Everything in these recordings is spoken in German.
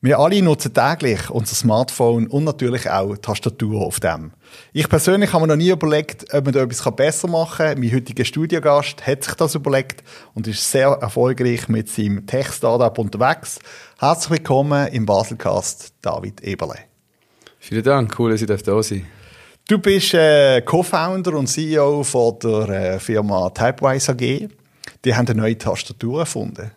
Wir alle nutzen täglich unser Smartphone und natürlich auch die Tastatur auf dem. Ich persönlich habe mir noch nie überlegt, ob man da etwas besser machen kann. Mein heutiger Studiogast hat sich das überlegt und ist sehr erfolgreich mit seinem Tech-Startup unterwegs. Herzlich willkommen im Baselcast, David Eberle. Vielen Dank, cool, dass ich da sein Du bist äh, Co-Founder und CEO von der äh, Firma Typewise AG. Die haben eine neue Tastatur erfunden.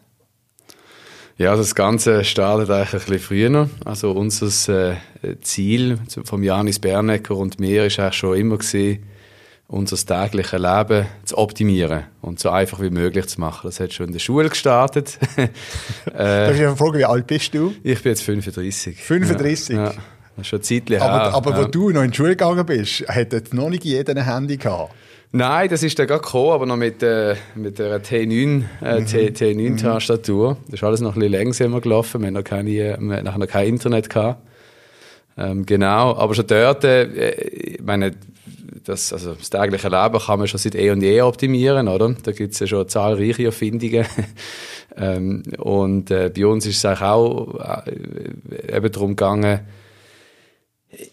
Ja, also das Ganze startet eigentlich ein bisschen früher. Also unser äh, Ziel vom Janis Bernecker und mir ist eigentlich schon immer gewesen, unser tägliches Leben zu optimieren und so einfach wie möglich zu machen. Das hat schon in der Schule gestartet. äh, Darf ich fragen, wie alt bist du? Ich bin jetzt 35. 35? Ja, ja. Das ist schon zeitlich Aber, her. aber ja. wo du noch in die Schule gegangen bist, hat noch nicht jeder ein Handy gehabt. Nein, das ist dann gerade gekommen, aber noch mit, äh, mit der T9, äh, mhm. T9-Tastatur. Das ist alles noch ein bisschen langsamer gelaufen. Wir haben noch, keine, wir haben noch kein Internet gehabt. Ähm, genau, aber schon dort, äh, ich meine, das, also das tägliche Leben kann man schon seit eh und je optimieren, oder? Da gibt es ja schon zahlreiche Erfindungen. ähm, und äh, bei uns ist es eigentlich auch äh, eben darum gegangen,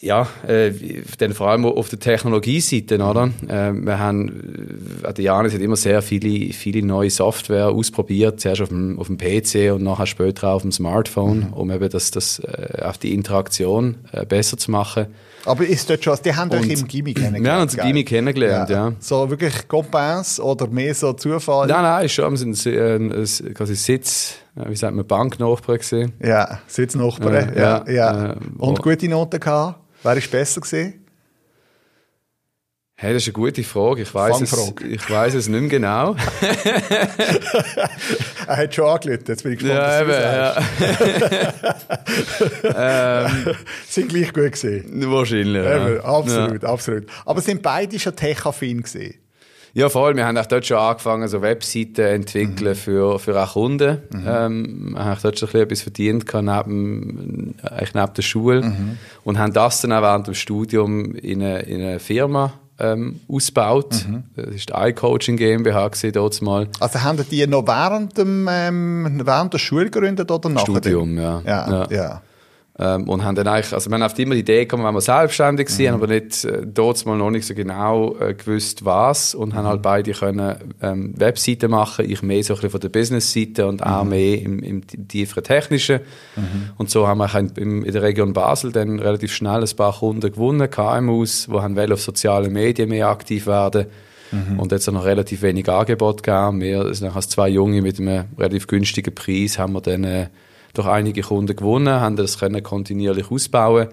ja, äh, dann vor allem auf der Technologieseite, oder? Äh, wir haben, äh, Janis hat immer sehr viele, viele neue Software ausprobiert, zuerst auf dem, auf dem PC und nachher später auch auf dem Smartphone, mhm. um eben das, das, äh, auf die Interaktion äh, besser zu machen. Aber ist das schon, die haben euch im Gimmick kennengelernt? Wir haben uns im Gimmick kennengelernt, ja. ja. So wirklich Compens oder mehr so Zufall? Nein, nein, schon, wir sind äh, quasi Sitz, wie sagt man, Banknachbarn gesehen. Ja, Sitznachbarn, äh, ja. ja, ja. Und gute Noten gehabt? Wer ist besser gesehen? Hey, das ist eine gute Frage. Ich weiß es, ich weiß es nicht mehr genau. er hat schon angelötet. Jetzt bin ich gespannt, ja, was du ja. ähm, Sind gleich gut gesehen. Wahrscheinlich. Ja. absolut, ja. absolut. Aber sind beide schon tech-affin gesehen? Ja, voll. Wir haben auch dort schon angefangen, so Webseiten zu entwickeln mhm. für, für auch Kunden. Mhm. Ähm, wir haben dort schon ein etwas verdient neben, eigentlich neben der Schule. Mhm. Und haben das dann auch während dem Studium in eine, in eine Firma ähm, ausgebaut. Mhm. Das war die iCoaching GmbH dort mal. Also haben die noch während, dem, ähm, während der Schule gegründet oder nach Studium, ja. Ja, ja. ja. Ähm, und haben dann eigentlich, also wir haben oft immer die Idee gekommen, wenn wir selbstständig sind, mhm. aber nicht äh, dort mal noch nicht so genau äh, gewusst, was. Und mhm. haben halt beide können ähm, Webseiten machen, ich mehr so ein bisschen von der Business-Seite und auch mhm. mehr im, im tieferen Technischen. Mhm. Und so haben wir in, in der Region Basel dann relativ schnell ein paar Kunden gewonnen, KMUs, die haben auf sozialen Medien mehr aktiv werden Mhm. Und jetzt noch relativ wenig Angebot gegeben. Wir, also als zwei Junge mit einem relativ günstigen Preis haben wir dann äh, durch einige Kunden gewonnen, haben das können kontinuierlich ausbauen.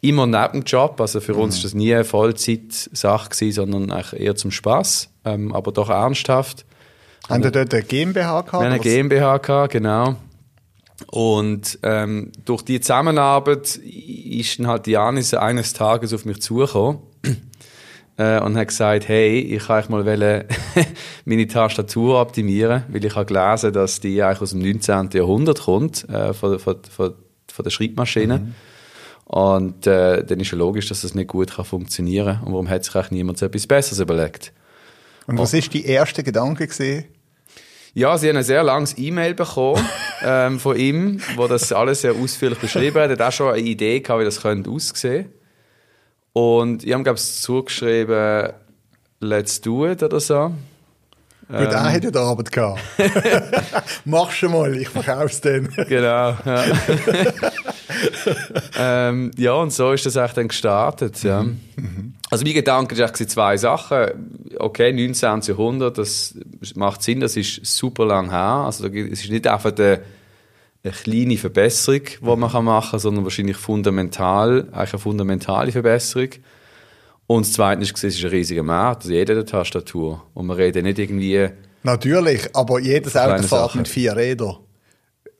Immer neben dem Job, also für mhm. uns ist das nie eine Vollzeit-Sache sondern eher zum Spaß, ähm, aber doch ernsthaft. Haben Sie dort eine GmbH gehabt? Wir haben eine GmbH gehabt, genau. Und ähm, durch die Zusammenarbeit ist dann halt Janis eines Tages auf mich zugekommen äh, und hat gesagt, hey, ich kann mal wollen, meine Tastatur optimieren, weil ich habe gelesen, dass die eigentlich aus dem 19. Jahrhundert kommt, äh, von, von, von, von der Schreibmaschine. Mhm. Und äh, dann ist ja logisch, dass das nicht gut kann funktionieren kann. Und warum hat sich eigentlich niemand so etwas Besseres überlegt? Und was ist die erste Gedanke gesehen? Ja, sie haben ein sehr langes E-Mail bekommen ähm, von ihm, wo das alles sehr ausführlich beschrieben hat. Er hat auch schon eine Idee gehabt, wie das könnte aussehen und ich habe, glaube ich, zugeschrieben, let's do it oder so. Gut, ähm, er hätte Arbeit gehabt. Mach schon mal, ich verkauf's dann. genau, ja. ähm, ja, und so ist das eigentlich dann gestartet, ja. Mhm. mhm. Also mein Gedanke war zwei Sachen. Okay, 19. Jahrhundert, das macht Sinn, das ist super lang her. Also es ist nicht einfach der eine kleine Verbesserung, die man machen kann, sondern wahrscheinlich fundamental, eigentlich eine fundamentale Verbesserung. Und das Zweite ist, es ist ein riesiger Markt, also jeder hat eine Tastatur. Und wir reden nicht irgendwie... Natürlich, aber jedes Auto fährt mit vier Rädern.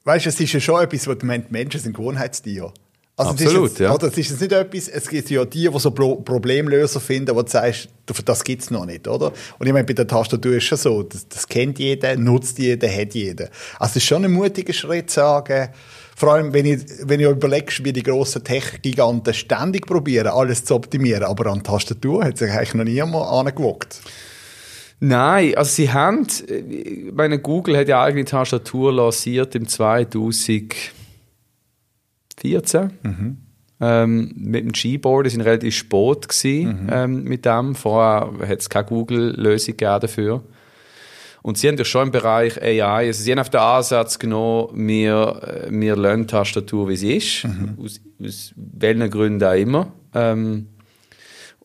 Weißt du, es ist ja schon etwas, was die Menschen sind Gewohnheitstiere. Also Absolut, jetzt, ja. Oder es ist jetzt nicht etwas, es gibt ja die, die so Pro Problemlöser finden, wo du sagst, das gibt's noch nicht, oder? Und ich meine, bei der Tastatur ist schon so, das, das kennt jeder, nutzt jeder, hat jeder. Also es ist schon ein mutiger Schritt zu sagen, vor allem, wenn ich, wenn ich überlegst, wie die grossen Tech-Giganten ständig probieren, alles zu optimieren, aber an die Tastatur hat sich eigentlich noch niemand angewagt. Nein, also sie haben, meine, Google hat ja eigene Tastatur lanciert im 2000 14. Mhm. Ähm, mit dem Gboard, die sind relativ spät gewesen, mhm. ähm, mit dem. Vorher hat es keine Google-Lösung dafür. Und sie haben ja schon im Bereich AI, also sie haben auf den Ansatz genommen, wir, wir lernen die Tastatur, wie sie ist, mhm. aus, aus welchen Gründen auch immer. Ähm,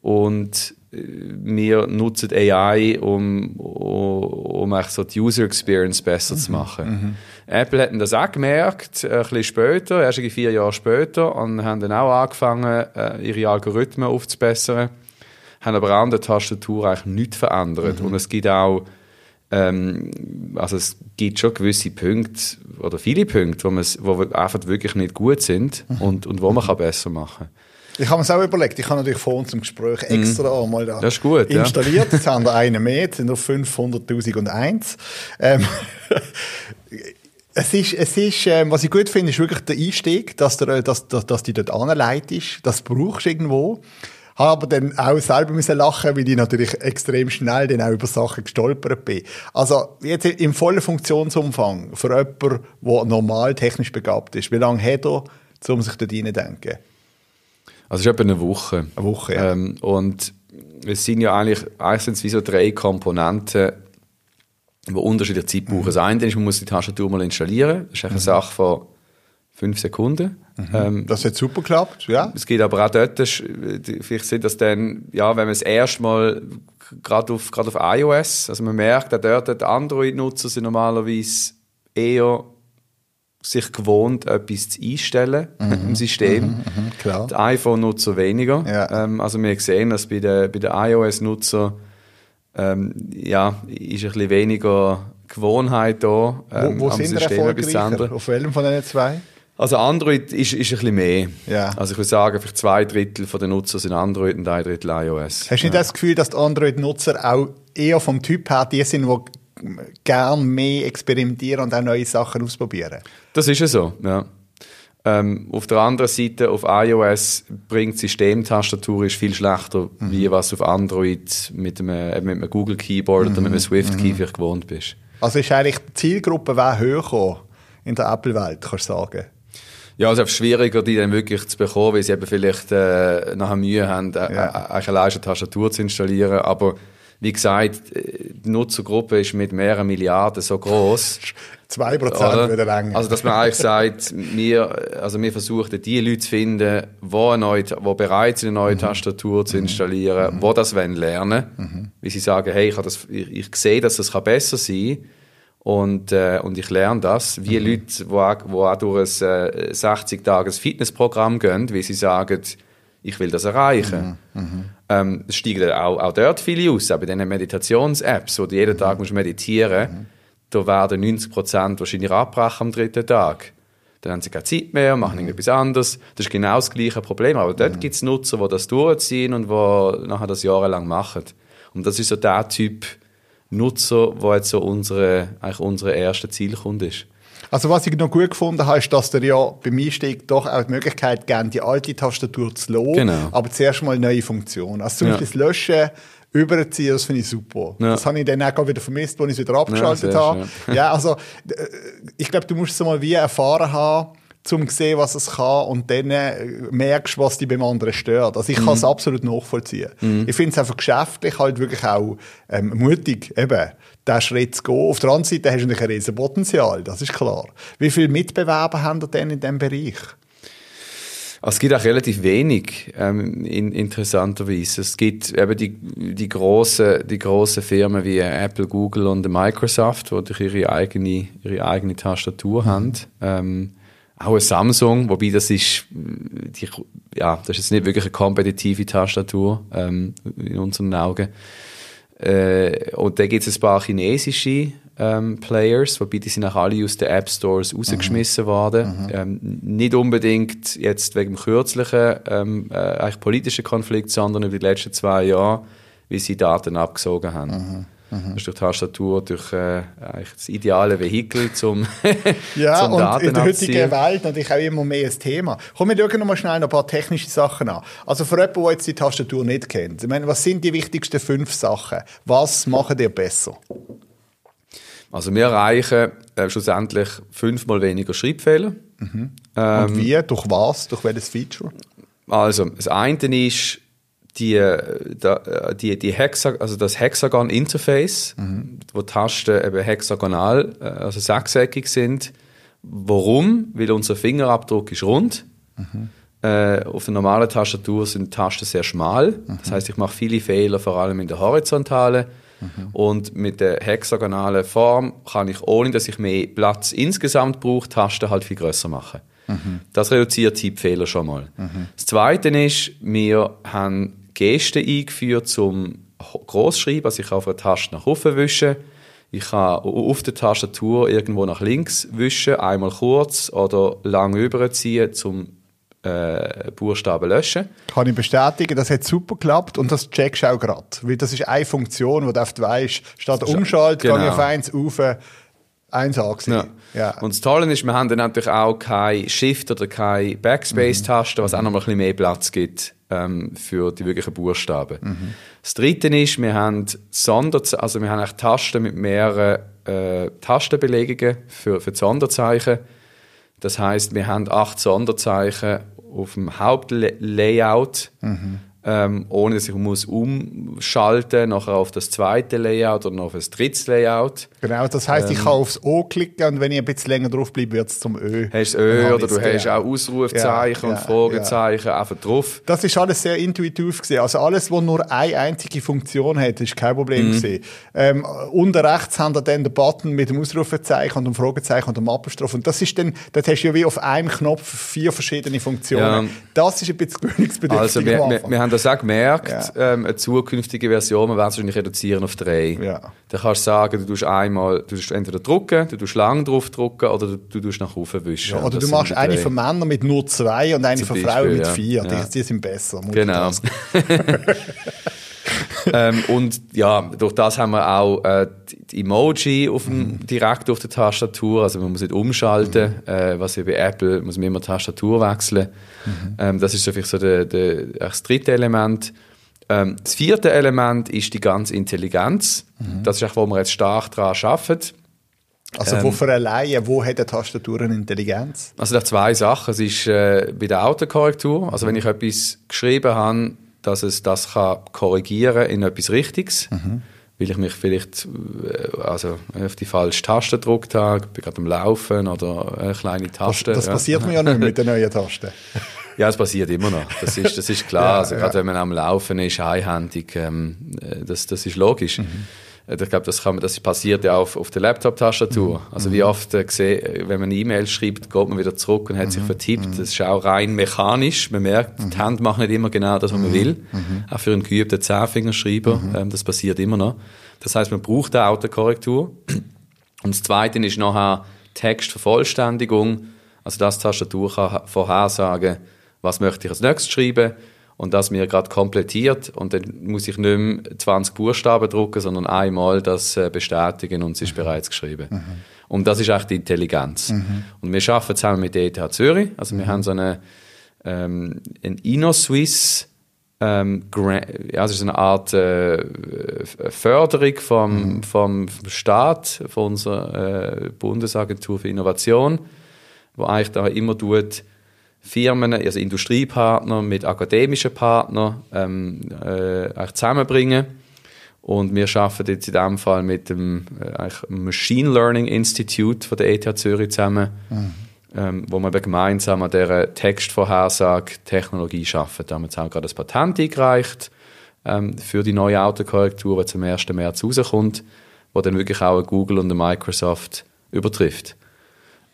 und äh, wir nutzen AI, um, um, um so die User Experience besser mhm. zu machen. Mhm. Apple hat das auch gemerkt, ein bisschen später, erst vier Jahre später, und haben dann auch angefangen, äh, ihre Algorithmen aufzubessern, haben aber an der Tastatur eigentlich nichts verändert. Mhm. Und es gibt auch ähm, also es gibt schon gewisse Punkte oder viele Punkte, wo, wo einfach wirklich nicht gut sind mhm. und, und wo man kann besser machen kann. Ich habe mir es auch überlegt, ich habe natürlich vor unserem Gespräch mhm. extra mm. mal da das ist gut, installiert. Ja. Jetzt haben wir einen mehr, jetzt sind noch 500.001. Ähm, es ist, es ist ähm, was ich gut finde, ist wirklich der Einstieg, dass, der, dass, dass, dass die dort anleitest. Das brauchst du irgendwo habe aber dann auch selber müssen lachen, weil ich natürlich extrem schnell dann auch über Sachen gestolpert bin. Also jetzt im vollen Funktionsumfang für jemanden, der normal technisch begabt ist, wie lange hat er, um sich dort reinzudenken? Also es ist etwa eine Woche. Eine Woche, ja. Ähm, und es sind ja eigentlich, eigentlich sind es wie so drei Komponenten, die unterschiedliche Zeit brauchen. Mhm. Das eine ist, man muss die Tastatur mal installieren. Das ist eine mhm. Sache von fünf Sekunden. Mhm. Ähm, das hat super geklappt, ja. Es geht aber auch dort, vielleicht sind das dann, ja, wenn man es erstmal gerade auf, gerade auf iOS, also man merkt, auch dort, die Android-Nutzer sind normalerweise eher sich gewohnt, etwas zu einstellen mhm. im System. Mhm, mhm, klar. Die iPhone-Nutzer weniger. Ja. Ähm, also wir sehen, dass bei den, bei den iOS-Nutzer ähm, ja, ist ein bisschen weniger Gewohnheit da. Ähm, wo wo sind System erfolgreicher? Auf welchem von den zwei? Also Android ist, ist ein bisschen mehr. Ja. Also ich würde sagen, vielleicht zwei Drittel der Nutzer sind Android und ein Drittel iOS. Hast du nicht ja. das Gefühl, dass die Android-Nutzer auch eher vom Typ her die sind, die gerne mehr experimentieren und auch neue Sachen ausprobieren? Das ist ja so, ja. Ähm, auf der anderen Seite, auf iOS bringt Systemtastatur ist viel schlechter, mhm. wie was auf Android mit einem, mit einem Google Keyboard mhm. oder mit einem Swift Key mhm. vielleicht gewohnt bist. Also ist eigentlich die Zielgruppe höher in der Apple-Welt, kannst du sagen? Ja, es ist schwieriger, die dann wirklich zu bekommen, weil sie eben vielleicht äh, nachher Mühe haben, äh, ja. äh, eine Tastatur zu installieren. Aber wie gesagt, äh, die Nutzergruppe ist mit mehreren Milliarden so groß. Zwei Prozent wieder länger. Also, dass man eigentlich sagt, wir, also wir versuchen, die Leute zu finden, die, neue, die bereit sind, eine neue mhm. Tastatur zu mhm. installieren, mhm. die das wollen lernen. Mhm. Wie sie sagen, hey, ich, das, ich, ich sehe, dass das besser sein kann und, äh, und ich lerne das, wie mhm. Leute, die auch, wo auch durch ein äh, 60-Tages-Fitnessprogramm gehen, wie sie sagen, ich will das erreichen. Mhm. Mhm. Ähm, es steigen auch, auch dort viele aus, auch bei diesen Meditations-Apps, wo du jeden Tag musst meditieren musst, da werden 90 Prozent wahrscheinlich abbrechen am dritten Tag. Dann haben sie keine Zeit mehr, machen mhm. irgendetwas anderes. Das ist genau das gleiche Problem. Aber dort mhm. gibt es Nutzer, die das durchziehen und die nachher das jahrelang machen. Und das ist so der Typ Nutzer, der jetzt so unsere, eigentlich unsere erste Zielkunde ist. Also was ich noch gut gefunden habe, ist, dass der ja beim Einstieg doch auch die Möglichkeit geben, die alte Tastatur zu lassen, genau. aber zuerst mal neue Funktionen. Also zum Beispiel ja. das Löschen, überziehen, das finde ich super. Ja. Das habe ich dann auch wieder vermisst, als ich es wieder abgeschaltet ja, habe. Ja, also äh, ich glaube, du musst es mal wie erfahren haben, um zu sehen, was es kann und dann äh, merkst was dich beim anderen stört. Also ich mhm. kann es absolut nachvollziehen. Mhm. Ich finde es einfach geschäftlich halt wirklich auch ähm, mutig, eben, diesen Schritt zu gehen. Auf der anderen Seite hast du natürlich ein riesen Potenzial, das ist klar. Wie viele Mitbewerber haben denn in diesem Bereich? Also es gibt auch relativ wenig, ähm, in, interessanterweise. Es gibt eben die, die grossen die grosse Firmen wie Apple, Google und Microsoft, die ihre eigene, ihre eigene Tastatur haben. Ähm, auch ein Samsung, wobei das ist, die, ja, das ist jetzt nicht wirklich eine kompetitive Tastatur ähm, in unseren Augen. Äh, und da gibt es ein paar chinesische ähm, Players, wobei die sind auch alle aus den App Stores rausgeschmissen mhm. worden. Mhm. Ähm, nicht unbedingt jetzt wegen dem kürzlichen ähm, äh, eigentlich politischen Konflikt, sondern über die letzten zwei Jahre, wie sie Daten abgesogen haben. Mhm. Mhm. Das ist durch die Tastatur durch äh, das ideale Vehikel zum, ja, zum und in der heutigen Welt natürlich auch immer mehr ein Thema. Komm, wir schauen noch mal schnell ein paar technische Sachen an. Also für jemanden, der jetzt die Tastatur nicht kennt, ich meine, was sind die wichtigsten fünf Sachen? Was machen ihr besser? Also wir erreichen äh, schlussendlich fünfmal weniger Schreibfehler Mhm. Ähm, Und wie? Durch was? Durch welches Feature? Also, das eine ist die, die, die Hexa, also das Hexagon-Interface, mhm. wo Tasten eben hexagonal, äh, also sechseckig sind. Warum? Weil unser Fingerabdruck ist rund. Mhm. Äh, auf der normalen Tastatur sind die Tasten sehr schmal. Mhm. Das heißt, ich mache viele Fehler, vor allem in der horizontalen. Mhm. Und mit der hexagonalen Form kann ich, ohne dass ich mehr Platz insgesamt brauche, Tasten halt viel größer machen. Mhm. Das reduziert Tippfehler schon mal. Mhm. Das Zweite ist, wir haben Gesten eingeführt zum Großschreiben, also ich kann auf einer Taste nach oben wischen. Ich kann auf der Tastatur irgendwo nach links wischen, einmal kurz oder lang überziehen, zum äh, Buchstaben löschen. Kann ich bestätigen, das hat super geklappt und das checkst du auch gerade. Weil das ist eine Funktion, wo du oft weißt, statt umschalten, genau. gehe ich auf eins auf, eins ja. ja. Und das Tolle ist, wir haben dann natürlich auch kein Shift oder keine Backspace-Taste, was auch noch ein bisschen mehr Platz gibt ähm, für die wirklichen Buchstaben. Mhm. Das Dritte ist, wir haben Sonder also wir haben Tasten mit mehreren äh, Tastenbelegungen für, für die Sonderzeichen. Das heißt, wir haben acht Sonderzeichen auf dem Hauptlayout. Mhm ähm, ohne dass ich muss umschalten nachher auf das zweite Layout oder auf das dritte Layout. Genau, das heißt, ähm, ich kann aufs O klicken und wenn ich ein bisschen länger drauf bleibe, wird es zum Ö. Hast Ö oder du hast auch Ausrufzeichen ja, und ja, Fragezeichen ja. einfach drauf. Das ist alles sehr intuitiv gewesen. Also alles, was nur eine einzige Funktion hat, ist kein Problem mhm. Ähm, unten rechts haben wir dann den Button mit dem Ausrufezeichen und dem Fragezeichen und dem Apostroph und das ist dann, das hast du ja wie auf einem Knopf vier verschiedene Funktionen. Das ist ein bisschen gewöhnungsbedürftig. Also wir, wir, wir haben das auch gemerkt, ja. ähm, eine zukünftige Version, wir werden es wahrscheinlich reduzieren auf drei. Ja. Dann kannst du sagen, du tust einmal, du tust entweder drucken, du tust lang drauf drucken oder du, du tust nach oben wischen. Ja, oder du machst eine für Männer mit nur zwei und eine für Frauen mit vier. Die, die, sind besser. Genau. ähm, und ja, durch das haben wir auch äh, die Emoji auf dem, mhm. direkt auf der Tastatur. Also man muss nicht umschalten, mhm. äh, was ja bei Apple muss man immer die Tastatur wechseln. Mhm. Ähm, das ist so vielleicht so der, der, das dritte Element. Ähm, das vierte Element ist die ganze Intelligenz. Mhm. Das ist auch, wo wir jetzt stark daran arbeiten. Also ähm, wo für alleine, wo hat eine Tastatur eine Intelligenz? Also da zwei Sachen. Es ist äh, bei der Autokorrektur. Also wenn ich etwas geschrieben habe, dass es das kann korrigieren in etwas Richtiges. Mhm. Weil ich mich vielleicht äh, also auf die falsche Taste gedruckt habe, bin gerade am Laufen oder eine kleine Taste. Das, das passiert mir ja nicht mit der neuen Taste. Ja, es passiert immer noch. Das ist, das ist klar. ja, also, gerade wenn man am Laufen ist, einhändig, ähm, äh, das, das ist logisch. Mhm. Äh, ich glaube, das, das passiert ja auf, auf der Laptop-Tastatur. Mhm. Also wie oft äh, gesehen, wenn man eine E-Mail schreibt, geht man wieder zurück und hat mhm. sich vertippt. Mhm. Das ist auch rein mechanisch. Man merkt, mhm. die Hand macht nicht immer genau das, was man mhm. will. Mhm. Auch für einen geübten Zehnfingerschreiber, ähm, das passiert immer noch. Das heißt, man braucht eine Autokorrektur. Und das Zweite ist nachher Textvervollständigung. Also das Tastatur kann vorhersagen, was möchte ich als nächstes schreiben und das mir gerade komplettiert und dann muss ich nicht mehr 20 Buchstaben drucken, sondern einmal das äh, bestätigen und es ist mhm. bereits geschrieben. Mhm. Und das ist echt die Intelligenz. Mhm. Und wir arbeiten zusammen mit der ETH Zürich, also wir mhm. haben so eine, ähm, ein InnoSwiss ähm, ja, das ist eine Art äh, Förderung vom, mhm. vom Staat, von unserer äh, Bundesagentur für Innovation, wo eigentlich da immer tut, Firmen, also Industriepartner mit akademischen Partnern ähm, äh, zusammenbringen. Und wir arbeiten jetzt in diesem Fall mit dem äh, Machine Learning Institute von der ETH Zürich zusammen, mhm. ähm, wo wir gemeinsam an dieser Textvorhersage-Technologie arbeiten. Da haben wir jetzt auch gerade das Patent eingereicht ähm, für die neue Autokorrektur, die zum 1. März rauskommt, wo dann wirklich auch Google und Microsoft übertrifft.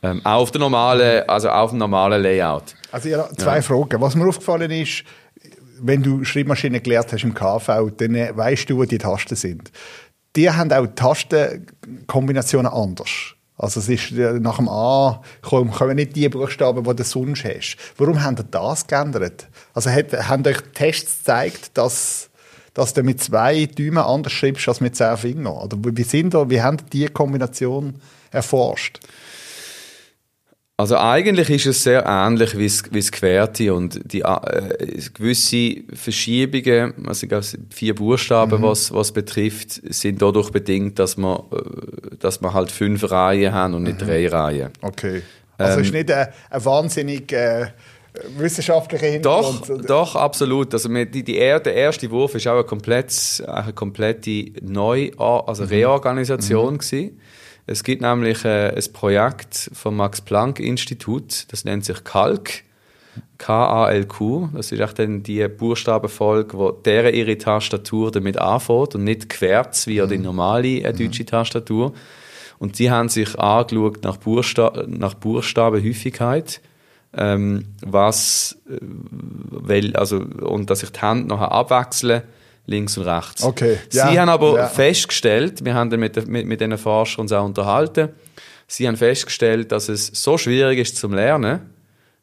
Ähm, auch auf, der normalen, also auf dem normalen Layout. Also ja, zwei ja. Fragen. Was mir aufgefallen ist, wenn du Schreibmaschine gelernt hast im KV, dann äh, weißt du, wo die Tasten sind. Die haben auch Tastenkombinationen anders. Also es ist äh, nach dem A kommen, nicht die Buchstaben, die du sonst hast. Warum haben ihr das geändert? Also hat, haben euch Tests gezeigt, dass, dass du mit zwei Däumen anders schreibst als mit zehn Fingern? Oder wie, sind da, wie haben die Kombination erforscht? Also eigentlich ist es sehr ähnlich wie das Querte und die äh, gewisse Verschiebungen, also vier Buchstaben, mhm. was was betrifft, sind dadurch bedingt, dass man äh, dass man halt fünf Reihen haben und nicht mhm. drei Reihen. Okay. Also ähm, ist nicht ein, ein wahnsinnig äh, wissenschaftlicher Hintergrund? Doch, doch, absolut. Also die, die, der erste Wurf ist auch eine, komplett, eine komplette Neu also mhm. Reorganisation mhm. Es gibt nämlich äh, ein Projekt vom Max-Planck-Institut, das nennt sich KALK. K-A-L-Q, das ist auch dann die Buchstabenfolge, wo deren ihre Tastatur damit anfängt und nicht querz wie mhm. die normale äh, deutsche mhm. Tastatur. Und sie haben sich angeschaut nach, Buchsta nach Buchstabenhäufigkeit, ähm, was, äh, weil, also, und dass sich die Hände nachher abwechseln, links und rechts. Okay. Sie ja. haben aber ja. festgestellt, wir haben mit, mit, mit diesen Forschern uns auch unterhalten, sie haben festgestellt, dass es so schwierig ist zum Lernen,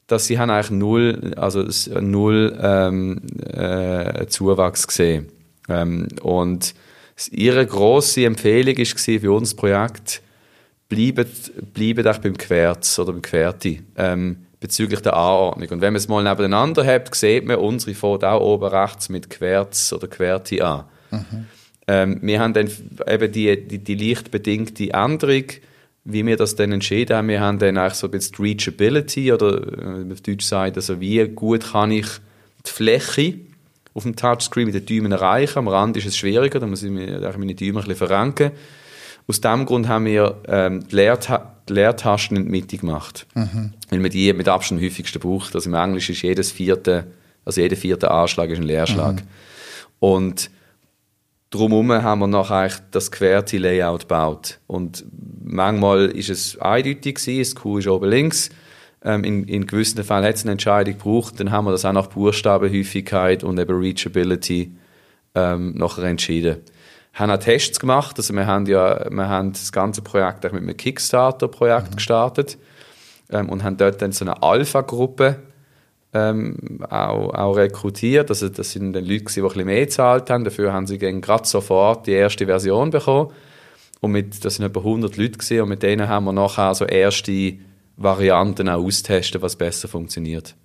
dass sie haben eigentlich null, also null ähm, äh, Zuwachs gesehen. Ähm, und ihre grosse Empfehlung war für uns Projekt, bleibt, bleibt auch beim Querz oder beim Querti ähm, bezüglich der Anordnung. Und wenn man es mal nebeneinander hat, sieht man, unsere fängt auch oben rechts mit Querz oder Querti an. Mhm. Ähm, wir haben dann eben die, die, die leicht bedingte Änderung, wie wir das dann entschieden haben. Wir haben dann eigentlich so ein bisschen Reachability oder äh, auf Deutsch sagt, also wie gut kann ich die Fläche auf dem Touchscreen mit den Daumen erreichen. Am Rand ist es schwieriger, da muss ich meine Daumen ein bisschen verrenken. Aus diesem Grund haben wir ähm, die, Leerta die Leertasten in die Mitte gemacht. Mhm. Weil man die mit Abstand häufigsten braucht. Also im Englisch ist jedes vierte, also jeder vierte Anschlag ist ein Leerschlag. Mhm. Und drumherum haben wir nachher das querte Layout gebaut. Und manchmal ist es eindeutig gewesen, das Q ist oben links. Ähm, in, in gewissen Fällen hat es eine Entscheidung gebraucht. Dann haben wir das auch nach Buchstabenhäufigkeit und eben Reachability ähm, nachher entschieden. Wir haben auch Tests gemacht. Also wir haben ja, wir haben das ganze Projekt mit einem Kickstarter-Projekt mhm. gestartet ähm, und haben dort dann so eine Alpha-Gruppe ähm, auch, auch rekrutiert. Also das sind dann Leute, die ein bisschen mehr gezahlt haben. Dafür haben sie gerade sofort die erste Version bekommen. Und mit, das sind etwa 100 Leute gewesen, und mit denen haben wir nachher so erste Varianten auch austesten, was besser funktioniert.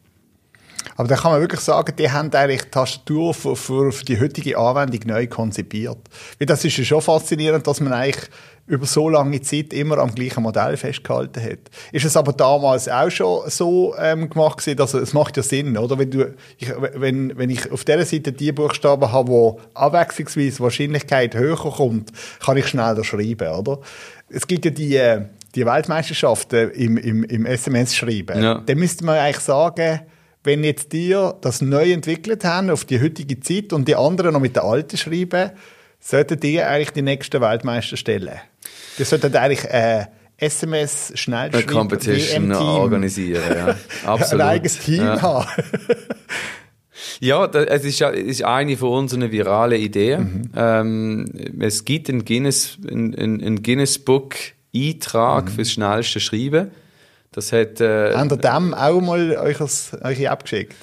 Aber da kann man wirklich sagen, die haben eigentlich die Tastatur für, für, für die heutige Anwendung neu konzipiert. Weil das ist ja schon faszinierend, dass man eigentlich über so lange Zeit immer am gleichen Modell festgehalten hat. Ist es aber damals auch schon so ähm, gemacht gewesen, dass es macht ja Sinn, oder? Wenn, du, ich, wenn, wenn ich auf der Seite die Buchstaben habe, wo abwechslungsweise Wahrscheinlichkeit höher kommt, kann ich schneller schreiben, oder? Es gibt ja die, äh, die Weltmeisterschaften im, im, im SMS-Schreiben. Ja. Dann müsste man eigentlich sagen, wenn jetzt dir das neu entwickelt haben auf die heutige Zeit und die anderen noch mit der alten schreiben, sollten die eigentlich die nächsten Weltmeister stellen. Die sollten eigentlich äh, SMS schnell Eine Competition organisieren, ja. Absolut. Ein eigenes Team ja. haben. Ja, es ist, ist eine von unseren viralen Ideen. Mhm. Ähm, es gibt ein Guinness, ein, ein Guinness Book Eintrag mhm. fürs schnellste Schreiben. Das hat, äh, Habt ihr dem auch mal euch, euch abgeschickt?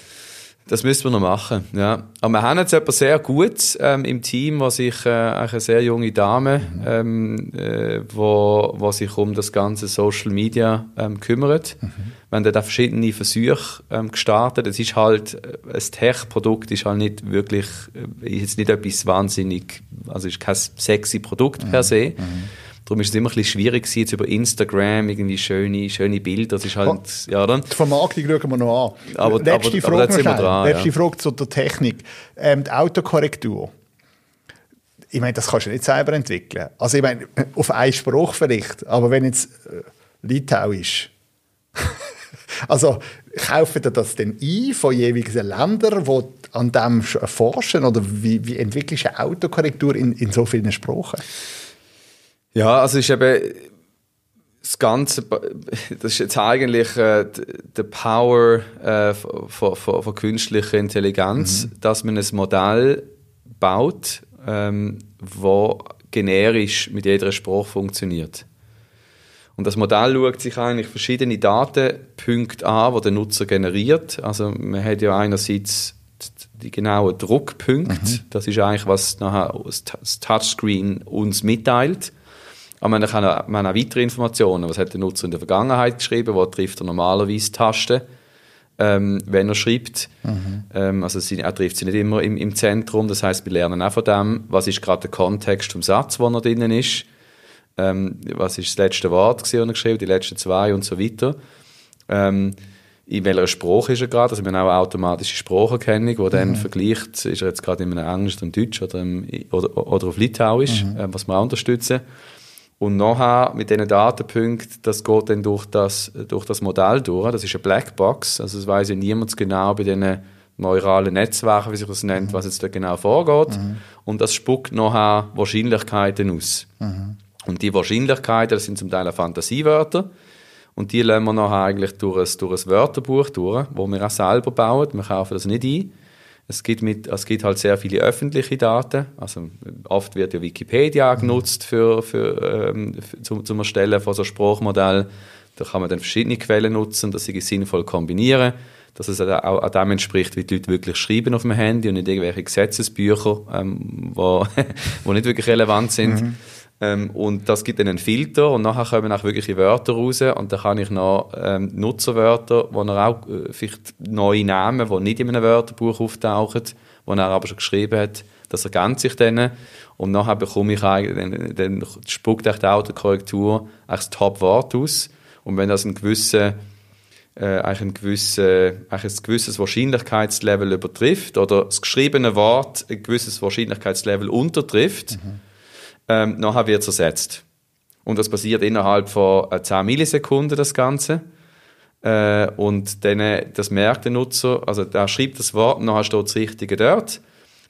Das müssen wir noch machen, ja. Aber wir haben jetzt etwas sehr Gutes ähm, im Team, was sich äh, eine sehr junge Dame, mhm. ähm, äh, wo, wo sich um das ganze Social Media ähm, kümmert. Mhm. Wir haben da verschiedene Versuche ähm, gestartet. Es ist halt, äh, ein Tech-Produkt ist halt nicht wirklich, äh, ist jetzt nicht etwas wahnsinnig, also ist kein sexy Produkt mhm. per se. Mhm. Darum ist es immer ein bisschen schwierig jetzt über Instagram irgendwie schöne, schöne Bilder. Das ist halt, oh, ja, dann. Die Vermarktung schauen wir noch an. Aber, letzte aber, Frage, aber sind wir dran, letzte ja. Frage zu der Technik. Ähm, die Autokorrektur. Ich meine, das kannst du nicht selber entwickeln. Also ich meine, auf einen Spruch vielleicht, aber wenn jetzt äh, Litauisch Also kaufen ihr das denn ein von jeweiligen Ländern, die an dem forschen? Oder wie, wie entwickelst du eine Autokorrektur in, in so vielen Sprachen? Ja, also ist eben das Ganze, das ist jetzt eigentlich äh, die Power äh, von, von, von künstlicher Intelligenz, mhm. dass man ein Modell baut, ähm, wo generisch mit jeder Sprache funktioniert. Und das Modell schaut sich eigentlich verschiedene Datenpunkte an, die der Nutzer generiert. Also man hat ja einerseits die genauen Druckpunkte, mhm. das ist eigentlich, was nachher das Touchscreen uns mitteilt. Aber man, kann auch, man hat auch weitere Informationen. Was hat der Nutzer in der Vergangenheit geschrieben? Wo trifft er normalerweise Tasten, ähm, wenn er schreibt? Mhm. Ähm, also sie, er trifft sie nicht immer im, im Zentrum. Das heißt, wir lernen auch von dem, was ist gerade der Kontext vom Satz, wo er drinnen ist. Ähm, was ist das letzte Wort, das er geschrieben die letzten zwei und so weiter. Ähm, in welcher Sprache ist er gerade. Also wir haben auch eine automatische Spracherkennung, die dann mhm. vergleicht, ist er jetzt gerade in einem Englisch oder Deutsch oder, im, oder, oder auf Litauisch, mhm. äh, was wir auch unterstützen. Und nachher mit diesen Datenpunkten, das geht dann durch das, durch das Modell durch. Das ist eine Blackbox, also es weiß ja niemand genau bei diesen neuralen Netzwerken, wie sich das nennt, mhm. was jetzt da genau vorgeht. Mhm. Und das spuckt nachher Wahrscheinlichkeiten aus. Mhm. Und die Wahrscheinlichkeiten, das sind zum Teil Fantasiewörter. Und die lassen wir nachher eigentlich durch ein, durch ein Wörterbuch durch, wo wir auch selber bauen. Wir kaufen das nicht ein. Es gibt, mit, es gibt halt sehr viele öffentliche Daten. Also oft wird ja Wikipedia mhm. genutzt für, für, ähm, für, zum, zum Erstellen von so Sprachmodellen. Da kann man dann verschiedene Quellen nutzen, dass sie sinnvoll kombinieren, dass es auch an dem entspricht, wie die Leute wirklich schreiben auf dem Handy und nicht irgendwelche Gesetzesbücher, ähm, wo, wo nicht wirklich relevant sind. Mhm. Ähm, und das gibt dann einen Filter und nachher kommen auch wirkliche Wörter raus und dann kann ich noch ähm, Nutzerwörter, wo er auch äh, vielleicht neue Namen, die nicht in einem Wörterbuch auftauchen, wo er aber schon geschrieben hat, das ergänzt sich dann. Und nachher bekomme ich eigentlich, dann, dann spuckt die Autokorrektur das Top-Wort aus. Und wenn das ein gewisser äh, ein, gewisse, eigentlich ein gewisses Wahrscheinlichkeitslevel übertrifft oder das geschriebene Wort ein gewisses Wahrscheinlichkeitslevel untertrifft, mhm ähm, nachher wird es ersetzt. Und das passiert innerhalb von äh, 10 Millisekunden, das Ganze. Äh, und dann, das merkt der Nutzer, also der schreibt das Wort, und nachher steht das Richtige dort.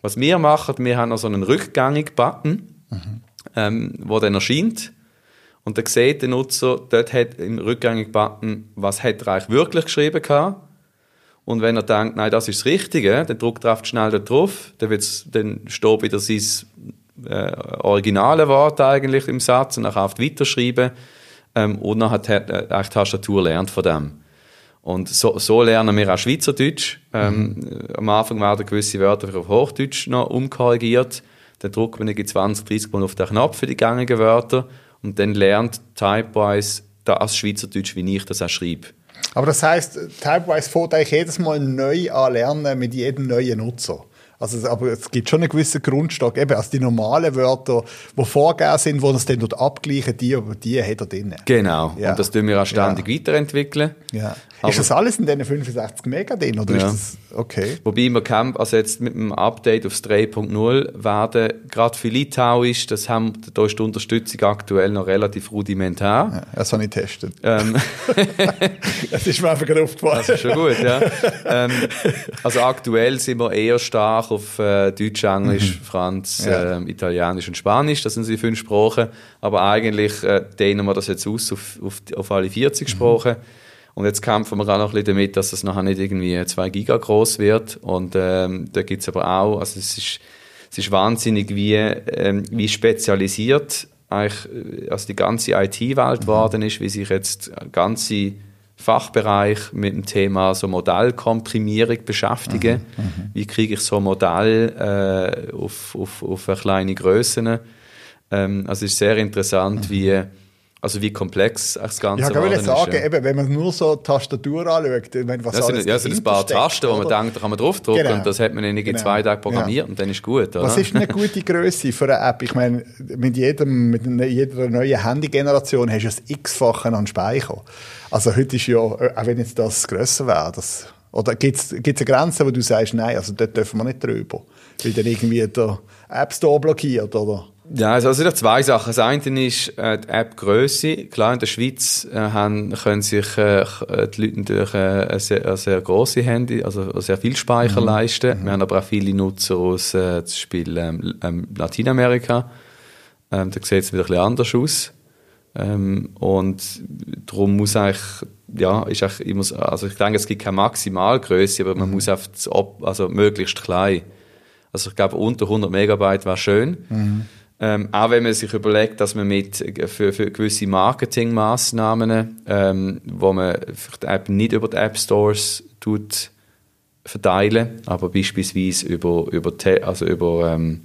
Was wir machen, wir haben noch so einen Rückgängig-Button, mhm. ähm, wo dann erscheint. Und dann sieht der Nutzer, dort hat im Rückgängig-Button, was hat er eigentlich wirklich geschrieben gehabt. Und wenn er denkt, nein, das ist das Richtige, dann drückt er oft schnell da drauf, dann, wird's, dann steht wieder sein äh, originale Wort eigentlich im Satz und dann auf weiterschreiben ähm, und dann hat äh, die Tastatur lernt von dem. Und so, so lernen wir auch Schweizerdeutsch. Ähm, mhm. Am Anfang werden gewisse Wörter auf Hochdeutsch noch umkorrigiert. Dann drückt man 20, 30 Mal auf den Knopf für die gängigen Wörter und dann lernt Typewise das Schweizerdeutsch, wie ich das auch schreibe. Aber das heißt, Typewise fängt eigentlich jedes Mal neu an lernen mit jedem neuen Nutzer. Also, aber es gibt schon einen gewissen Grundstock. Eben, also die normalen Wörter, die vorgegeben sind, die es dann dort abgleichen, die, die hat er drin. Genau. Ja. Und das tun wir auch ständig ja. weiterentwickeln. Ja. ist das alles in diesen 65 Mega drin? Oder ja. ist das, okay. Wobei wir Camp, also jetzt mit dem Update aufs 3.0 werden, gerade für Litauisch, das haben, da ist die Unterstützung aktuell noch relativ rudimentar. Ja, das habe ich getestet. Ähm. das ist mir einfach gerade aufgefallen. Das ist schon gut, ja. ähm, also aktuell sind wir eher stark auf äh, Deutsch, Englisch, mhm. Franz, ja. äh, Italienisch und Spanisch. Das sind die fünf Sprachen. Aber eigentlich äh, dehnen wir das jetzt aus auf, auf, auf alle 40 mhm. Sprachen. Und jetzt kämpfen wir auch noch ein bisschen damit, dass es nachher nicht irgendwie 2 Giga groß wird. Und ähm, da gibt es aber auch, also es ist, es ist wahnsinnig, wie, ähm, wie spezialisiert eigentlich, äh, also die ganze IT-Welt mhm. geworden ist, wie sich jetzt ganze Fachbereich mit dem Thema so Modellkomprimierung beschäftigen. Mhm, mhm. Wie kriege ich so ein Modell äh, auf, auf, auf eine kleine Größe? Ähm, also es ist sehr interessant, mhm. wie also wie komplex das Ganze ja, ist. Ja, sagen, ja. Eben, wenn man nur so die Tastatur anschaut, ich meine, was das sind, ja, sind ein paar Tasten, wo man denkt, da kann man draufdrücken genau. und das hat man in genau. zwei Tagen programmiert ja. und dann ist gut. Oder? Was ist eine gute Größe für eine App? Ich meine, mit, jedem, mit jeder neuen Handy-Generation hast du ein x-fache an Speicher. Also heute ist ja, auch wenn jetzt das grösser wäre, das, oder gibt es eine Grenze, wo du sagst, nein, also dort dürfen wir nicht drüber, weil dann irgendwie der App Store blockiert, oder? Ja, also es sind zwei Sachen. Das eine ist äh, die App-Größe. Klar, in der Schweiz äh, haben, können sich äh, äh die Leute natürlich äh, sehr, eine sehr grosse Handy, also sehr viel Speicher mhm. leisten. Mhm. Wir haben aber auch viele Nutzer aus äh, zum Beispiel ähm, ähm, Lateinamerika. Ähm, da sieht es wieder ein bisschen anders aus. Ähm, und darum muss eigentlich, ja, ist eigentlich immer, also ich denke, es gibt keine Maximalgröße, aber man mhm. muss auf das, also möglichst klein. Also ich glaube, unter 100 Megabyte wäre schön. Mhm. Ähm, auch wenn man sich überlegt, dass man mit für, für gewisse Marketingmaßnahmen, ähm, wo man die App nicht über die App Stores tut, verteilen, aber beispielsweise über über also über ähm,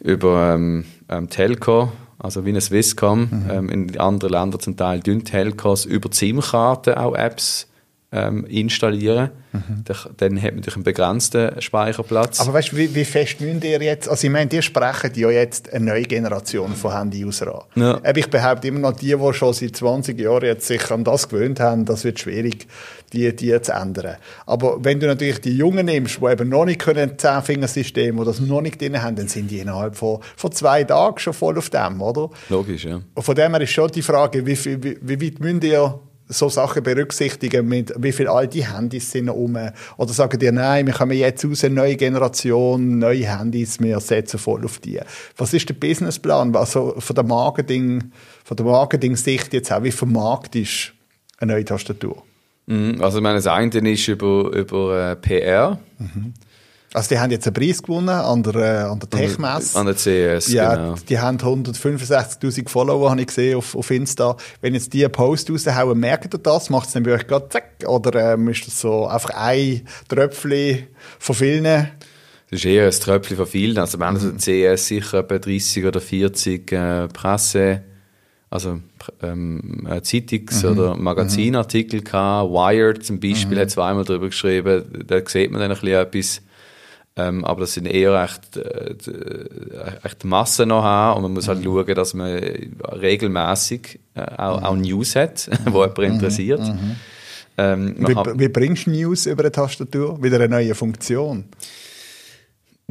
über ähm, ähm, Telco, also wie eine Swisscom, mhm. ähm, in anderen Ländern zum Teil dünn Telcos über SIM-Karten auch Apps ähm, installieren. Mhm. Dann hat man natürlich einen begrenzten Speicherplatz. Aber weißt du, wie, wie, fest müsst ihr jetzt, also ich meine, die sprechen ja jetzt eine neue Generation von Handy-User an. Ja. Ich behaupte immer noch, die, die schon seit 20 Jahren jetzt sich an das gewöhnt haben, das wird schwierig, die, die zu ändern. Aber wenn du natürlich die Jungen nimmst, die eben noch nicht können, Zehn-Fingersystem, die das noch nicht drin haben, dann sind die innerhalb von, von zwei Tagen schon voll auf dem, oder? Logisch, ja. Und von dem her ist schon die Frage, wie, wie, wie weit müsst ihr so Sachen berücksichtigen, mit wie viele alte Handys sind um oder sagen dir, nein, wir kommen jetzt aus eine neue Generation, neue Handys, wir setzen voll auf die. Was ist der Businessplan? Also von der Marketing, von der Marketing-Sicht jetzt auch, wie vermarktest eine neue Tastatur? Mhm, also ich meine, das eine ist über, über äh, PR. Mhm. Also die haben jetzt einen Preis gewonnen an der, äh, an der Tech-Messe. An der CES, ja, genau. Die haben 165'000 Follower, habe ich gesehen, auf, auf Insta. Wenn jetzt die einen Post raushauen, merkt ihr das? Macht es dann bei euch gerade zack? Oder ähm, ist das so einfach ein Tröpfchen von vielen? Das ist eher ein Tröpfchen von vielen. Also wir haben mhm. CES sicher etwa 30 oder 40 äh, Presse- also ähm, Zeitungs- mhm. oder Magazinartikel mhm. gehabt. Wired zum Beispiel mhm. hat zweimal darüber geschrieben. Da sieht man dann ein bisschen etwas. Ähm, aber das sind eher echt, äh, echt Massen noch haben und man muss halt mhm. schauen, dass man regelmäßig äh, auch, mhm. auch, News hat, wo jemand mhm. interessiert. Mhm. Ähm, wie, wie, bringst du News über eine Tastatur? Wieder eine neue Funktion?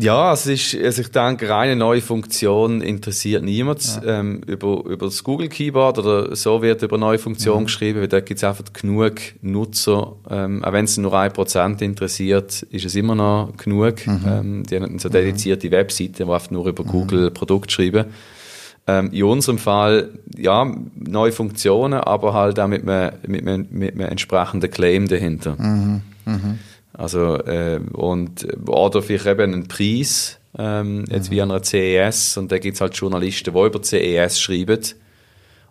Ja, es ist, also ich denke, eine neue Funktion interessiert niemand. Ja. Ähm, über, über das Google Keyboard oder so wird über neue Funktionen mhm. geschrieben, weil da gibt es einfach genug Nutzer. Ähm, auch wenn es nur ein Prozent interessiert, ist es immer noch genug. Mhm. Ähm, die haben so dedizierte mhm. Webseiten, die einfach nur über mhm. Google Produkt schreiben. Ähm, in unserem Fall, ja, neue Funktionen, aber halt auch mit einem, mit einem, mit einem entsprechenden Claim dahinter. Mhm. Also, äh, und, oder vielleicht eben einen Preis, ähm, jetzt mhm. wie an einer CES, und da gibt es halt Journalisten, die über CES schreiben,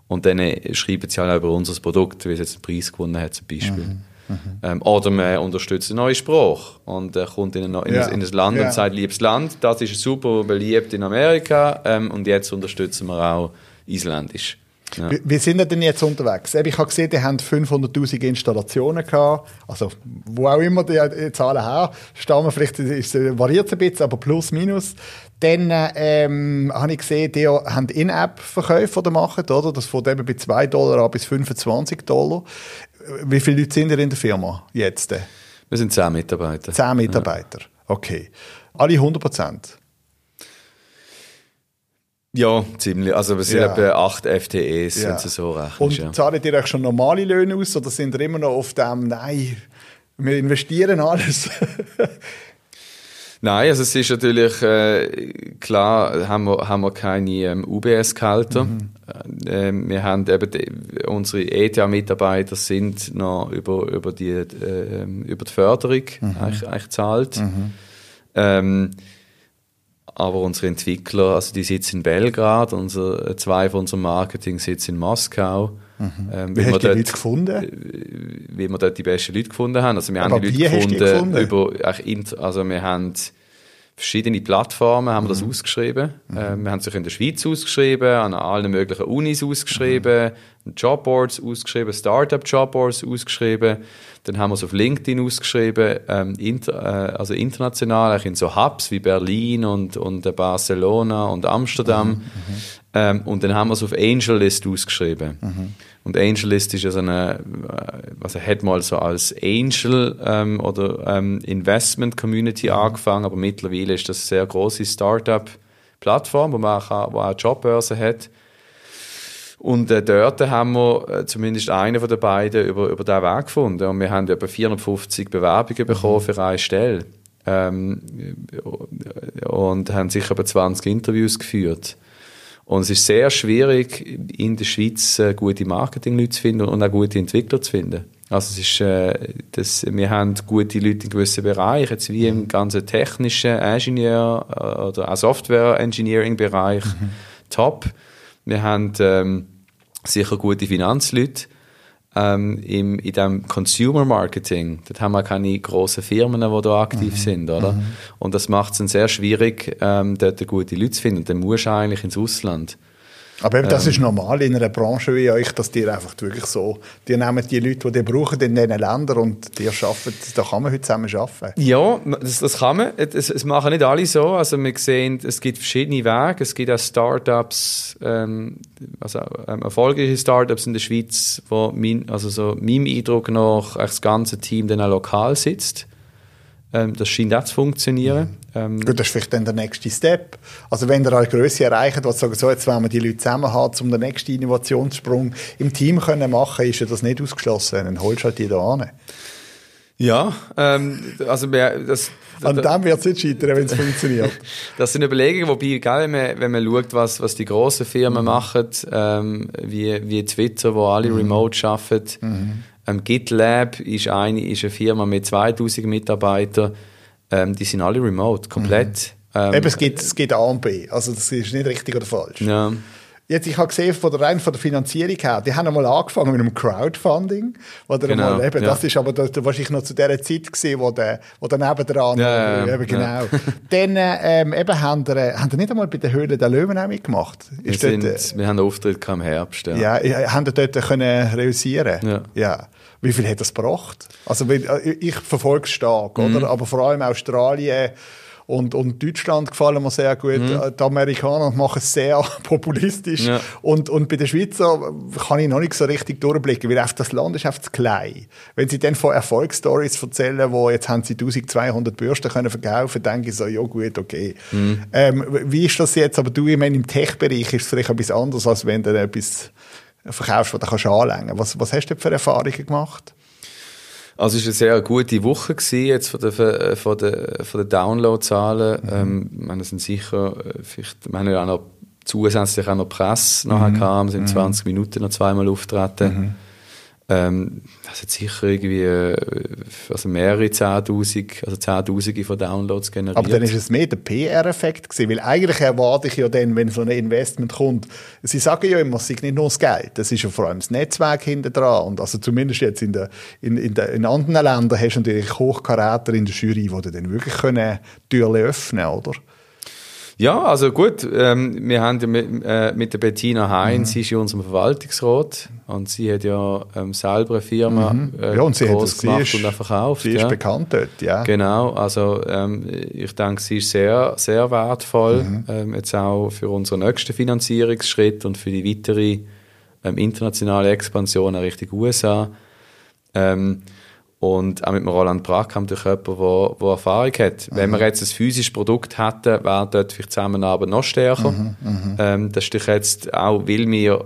und dann äh, schreiben sie halt auch über unser Produkt, wie es jetzt einen Preis gewonnen hat, zum Beispiel. Mhm. Mhm. Ähm, oder man unterstützt einen neuen Spruch und er kommt in ein, in, ja. in ein Land ja. und sagt, liebes Land, das ist super beliebt in Amerika ähm, und jetzt unterstützen wir auch Isländisch. Ja. Wie, wie sind ihr denn jetzt unterwegs? Ich habe gesehen, die haben 500'000 Installationen gehabt. Also, wo auch immer die, die Zahlen her stammen, vielleicht ist, variiert es ein bisschen, aber plus, minus. Dann ähm, habe ich gesehen, die haben In-App-Verkäufe machen, oder? Das von eben bei 2 Dollar bis 25 Dollar. Wie viele Leute sind ihr in der Firma jetzt? Wir sind 10 Mitarbeiter. 10 Mitarbeiter, ja. okay. Alle 100 Prozent? Ja, ziemlich. Also wir sind ja. etwa 8 FTEs, ja. wenn du so rechnest. Und ja. zahlen ihr euch schon normale Löhne aus oder sind ihr immer noch auf dem, nein, wir investieren alles? Nein, also es ist natürlich, äh, klar haben wir, haben wir keine ähm, UBS-Gehälter. Mhm. Äh, wir haben eben, die, unsere ETA-Mitarbeiter sind noch über, über, die, äh, über die Förderung mhm. eigentlich, eigentlich zahlt. Mhm. Ähm, aber unsere Entwickler, also die sitzen in Belgrad, unser, äh, zwei von unserem Marketing sitzen in Moskau. Mhm. Ähm, wie, hast du die Leute gefunden? Äh, wie wir dort die besten Leute gefunden haben. Also wir Aber haben die Leute gefunden, gefunden, über, also wir haben verschiedene Plattformen haben wir das mhm. ausgeschrieben. Mhm. Ähm, wir haben sich in der Schweiz ausgeschrieben, an allen möglichen Unis ausgeschrieben, mhm. Jobboards ausgeschrieben, Startup-Jobboards ausgeschrieben. Dann haben wir es auf LinkedIn ausgeschrieben, ähm, inter, äh, also international, in so Hubs wie Berlin und, und äh, Barcelona und Amsterdam. Mhm. mhm. Ähm, und dann haben wir es auf AngelList ausgeschrieben. Mhm. Und AngelList ist ja so eine, also hat mal so als Angel ähm, oder ähm, Investment Community mhm. angefangen, aber mittlerweile ist das eine sehr große Startup-Plattform, wo man auch, wo auch Jobbörse hat. Und äh, dort haben wir äh, zumindest einen von den beiden über, über diesen Weg gefunden. Und wir haben etwa 450 Bewerbungen bekommen mhm. für eine Stelle. Ähm, und haben sicher etwa 20 Interviews geführt. Und es ist sehr schwierig, in der Schweiz äh, gute Marketingleute zu finden und auch gute Entwickler zu finden. Also es ist, äh, das, wir haben gute Leute in gewissen Bereichen, jetzt wie im ganzen technischen Ingenieur- äh, oder auch Software-Engineering-Bereich mhm. top. Wir haben ähm, sicher gute Finanzleute ähm, im, in dem Consumer Marketing, dort haben wir keine grossen Firmen, die da aktiv mhm. sind, oder? Mhm. Und das macht es dann sehr schwierig, ähm, dort gute Leute zu finden. Und dann musst du eigentlich ins Ausland. Aber eben, das ähm, ist normal in einer Branche wie euch, dass die einfach wirklich so, die nehmen die Leute, die die brauchen in diesen Ländern und die arbeiten, da kann man heute zusammen arbeiten. Ja, das, das kann man. Es, es, machen nicht alle so. Also wir sehen, es gibt verschiedene Wege. Es gibt auch Startups, ähm, also ähm, erfolgreiche Startups in der Schweiz, wo mein, also so meinem Eindruck nach das ganze Team dann auch lokal sitzt. Ähm, das scheint auch zu funktionieren. Mhm. Ähm, Gut, das ist vielleicht dann der nächste Step. Also wenn ihr eine Größe erreicht, was sagen, so, jetzt wollen wir die Leute zusammen haben, um den nächsten Innovationssprung im Team können machen, ist ja das nicht ausgeschlossen. Dann holst du halt die da an. Ja, ähm, also wir, das, An dem wird es nicht scheitern, wenn es funktioniert. Das sind Überlegungen, wobei, egal, wenn man, wenn man schaut, was, was die grossen Firmen mhm. machen, ähm, wie, wie Twitter, wo alle mhm. remote arbeiten, mhm. Ähm, GitLab ist eine, ist eine Firma mit 2000 Mitarbeitern, ähm, die sind alle remote, komplett. Mhm. Ähm, Eben, es gibt, es gibt A und B. Also, das ist nicht richtig oder falsch. Ja. Jetzt, ich habe gesehen, von der, rein von der Finanzierung her, die haben einmal angefangen mit einem Crowdfunding. Oder genau, mal, eben, ja. Das ist aber das, wahrscheinlich noch zu der Zeit gewesen, wo der, wo der nebendran, ja, ja, eben, genau. Dann, ähm, eben, haben die, haben die nicht einmal bei der Höhle der Löwen auch mitgemacht? Ist wir, dort, sind, wir haben einen Auftritt im Herbst, ja. Ja, haben die dort können realisieren? Ja. ja. Wie viel hat das gebracht? Also, ich verfolge es stark, mhm. oder? Aber vor allem Australien, und, und Deutschland gefallen mir sehr gut. Mhm. Die Amerikaner machen es sehr populistisch. Ja. Und, und bei den Schweizer kann ich noch nicht so richtig durchblicken, weil einfach das Land ist einfach zu klein. Wenn sie dann von Erfolgsstories erzählen, wo jetzt haben sie 1200 Bürsten können verkaufen, denke ich so, ja gut, okay. Mhm. Ähm, wie ist das jetzt? Aber du, ich meine, im Tech-Bereich ist es vielleicht etwas anderes, als wenn du etwas verkaufst, was du kannst anlängen. Was, was hast du für Erfahrungen gemacht? Also es war eine sehr gute Woche gewesen, jetzt von den von der, von der Downloadzahlen. Mhm. Ähm, wir sind sicher, äh, vielleicht, wir haben ja auch noch zusätzlich auch noch Presse nachher mhm. gehabt, wir sind mhm. 20 Minuten noch zweimal auftreten. Mhm. Ähm, das hat sicher irgendwie äh, also mehrere Zehntausend, also Zehntausende von Downloads generiert. Aber dann ist es mehr der PR-Effekt gewesen, weil eigentlich erwarte ich ja dann, wenn so ein Investment kommt, sie sagen ja immer, es ist nicht nur das Geld, das ist ja vor allem das Netzwerk hinter dran und also zumindest jetzt in, der, in, in, der, in anderen Ländern hast du natürlich Hochkaräter in der Jury, die dann wirklich können Türen öffnen, oder? Ja, also gut, ähm, wir haben ja mit, äh, mit der Bettina Heinz, mhm. sie ist in unserem Verwaltungsrat und sie hat ja ähm, selber eine Firma mhm. äh, ja, und sie groß hat, gemacht ist, und verkauft. Sie ist bekannt dort, ja. Genau, also ähm, ich denke, sie ist sehr, sehr wertvoll, mhm. ähm, jetzt auch für unseren nächsten Finanzierungsschritt und für die weitere ähm, internationale Expansion in Richtung USA. Ähm, und auch mit dem Roland Brack haben durch jemanden, der, der Erfahrung hat. Mhm. Wenn wir jetzt ein physisches Produkt hätten, wäre dort vielleicht Zusammenarbeit noch stärker. Mhm, mhm, ähm, das ist jetzt auch, weil wir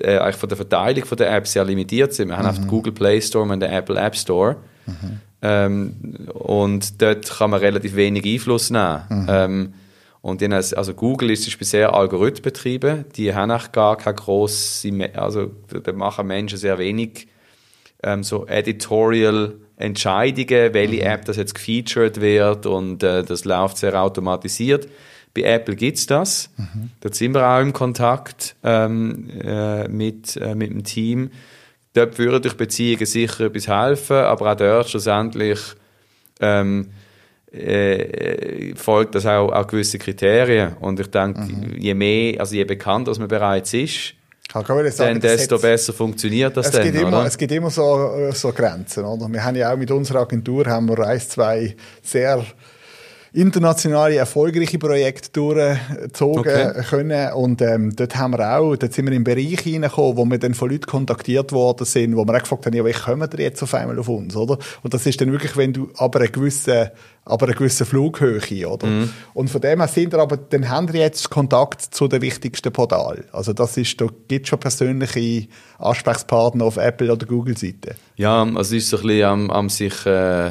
äh, eigentlich von der Verteilung von der Apps sehr limitiert sind. Wir haben mhm. auf den Google Play Store und den Apple App Store. Mhm. Ähm, und dort kann man relativ wenig Einfluss nehmen. Mhm. Ähm, und in, also Google ist bisher Algorithmen betrieben. Die haben eigentlich gar keine grosse, also da machen Menschen sehr wenig ähm, so Editorial Entscheidungen, welche mhm. App das jetzt gefeatured wird und äh, das läuft sehr automatisiert. Bei Apple gibt's das. Mhm. Dort sind wir auch im Kontakt ähm, äh, mit, äh, mit dem Team. Dort würden durch Beziehungen sicher etwas helfen, aber auch dort schlussendlich ähm, äh, folgt das auch, auch gewisse Kriterien. Und ich denke, mhm. je mehr, also je bekannter man bereits ist, sagen, dann desto hat, besser funktioniert das es dann, gibt immer, Es gibt immer so, so Grenzen. Oder? Wir haben ja auch mit unserer Agentur haben wir eins, zwei sehr internationale erfolgreiche Projekte durchgezogen okay. können und ähm, dort haben wir auch, dort sind wir in Bereich hineingekommen, wo wir dann von Leuten kontaktiert worden sind, wo wir auch gefragt haben, ja, wie kommen die jetzt auf einmal auf uns, oder? Und das ist dann wirklich, wenn du aber eine gewisse aber eine gewisse Flughöhe, oder? Mhm. Und von dem her sind wir aber, dann haben wir jetzt Kontakt zu den wichtigsten Portalen. Also das ist, da gibt es schon persönliche Ansprechpartner auf Apple oder Google Seite. Ja, also es ist so ein bisschen am, am sich äh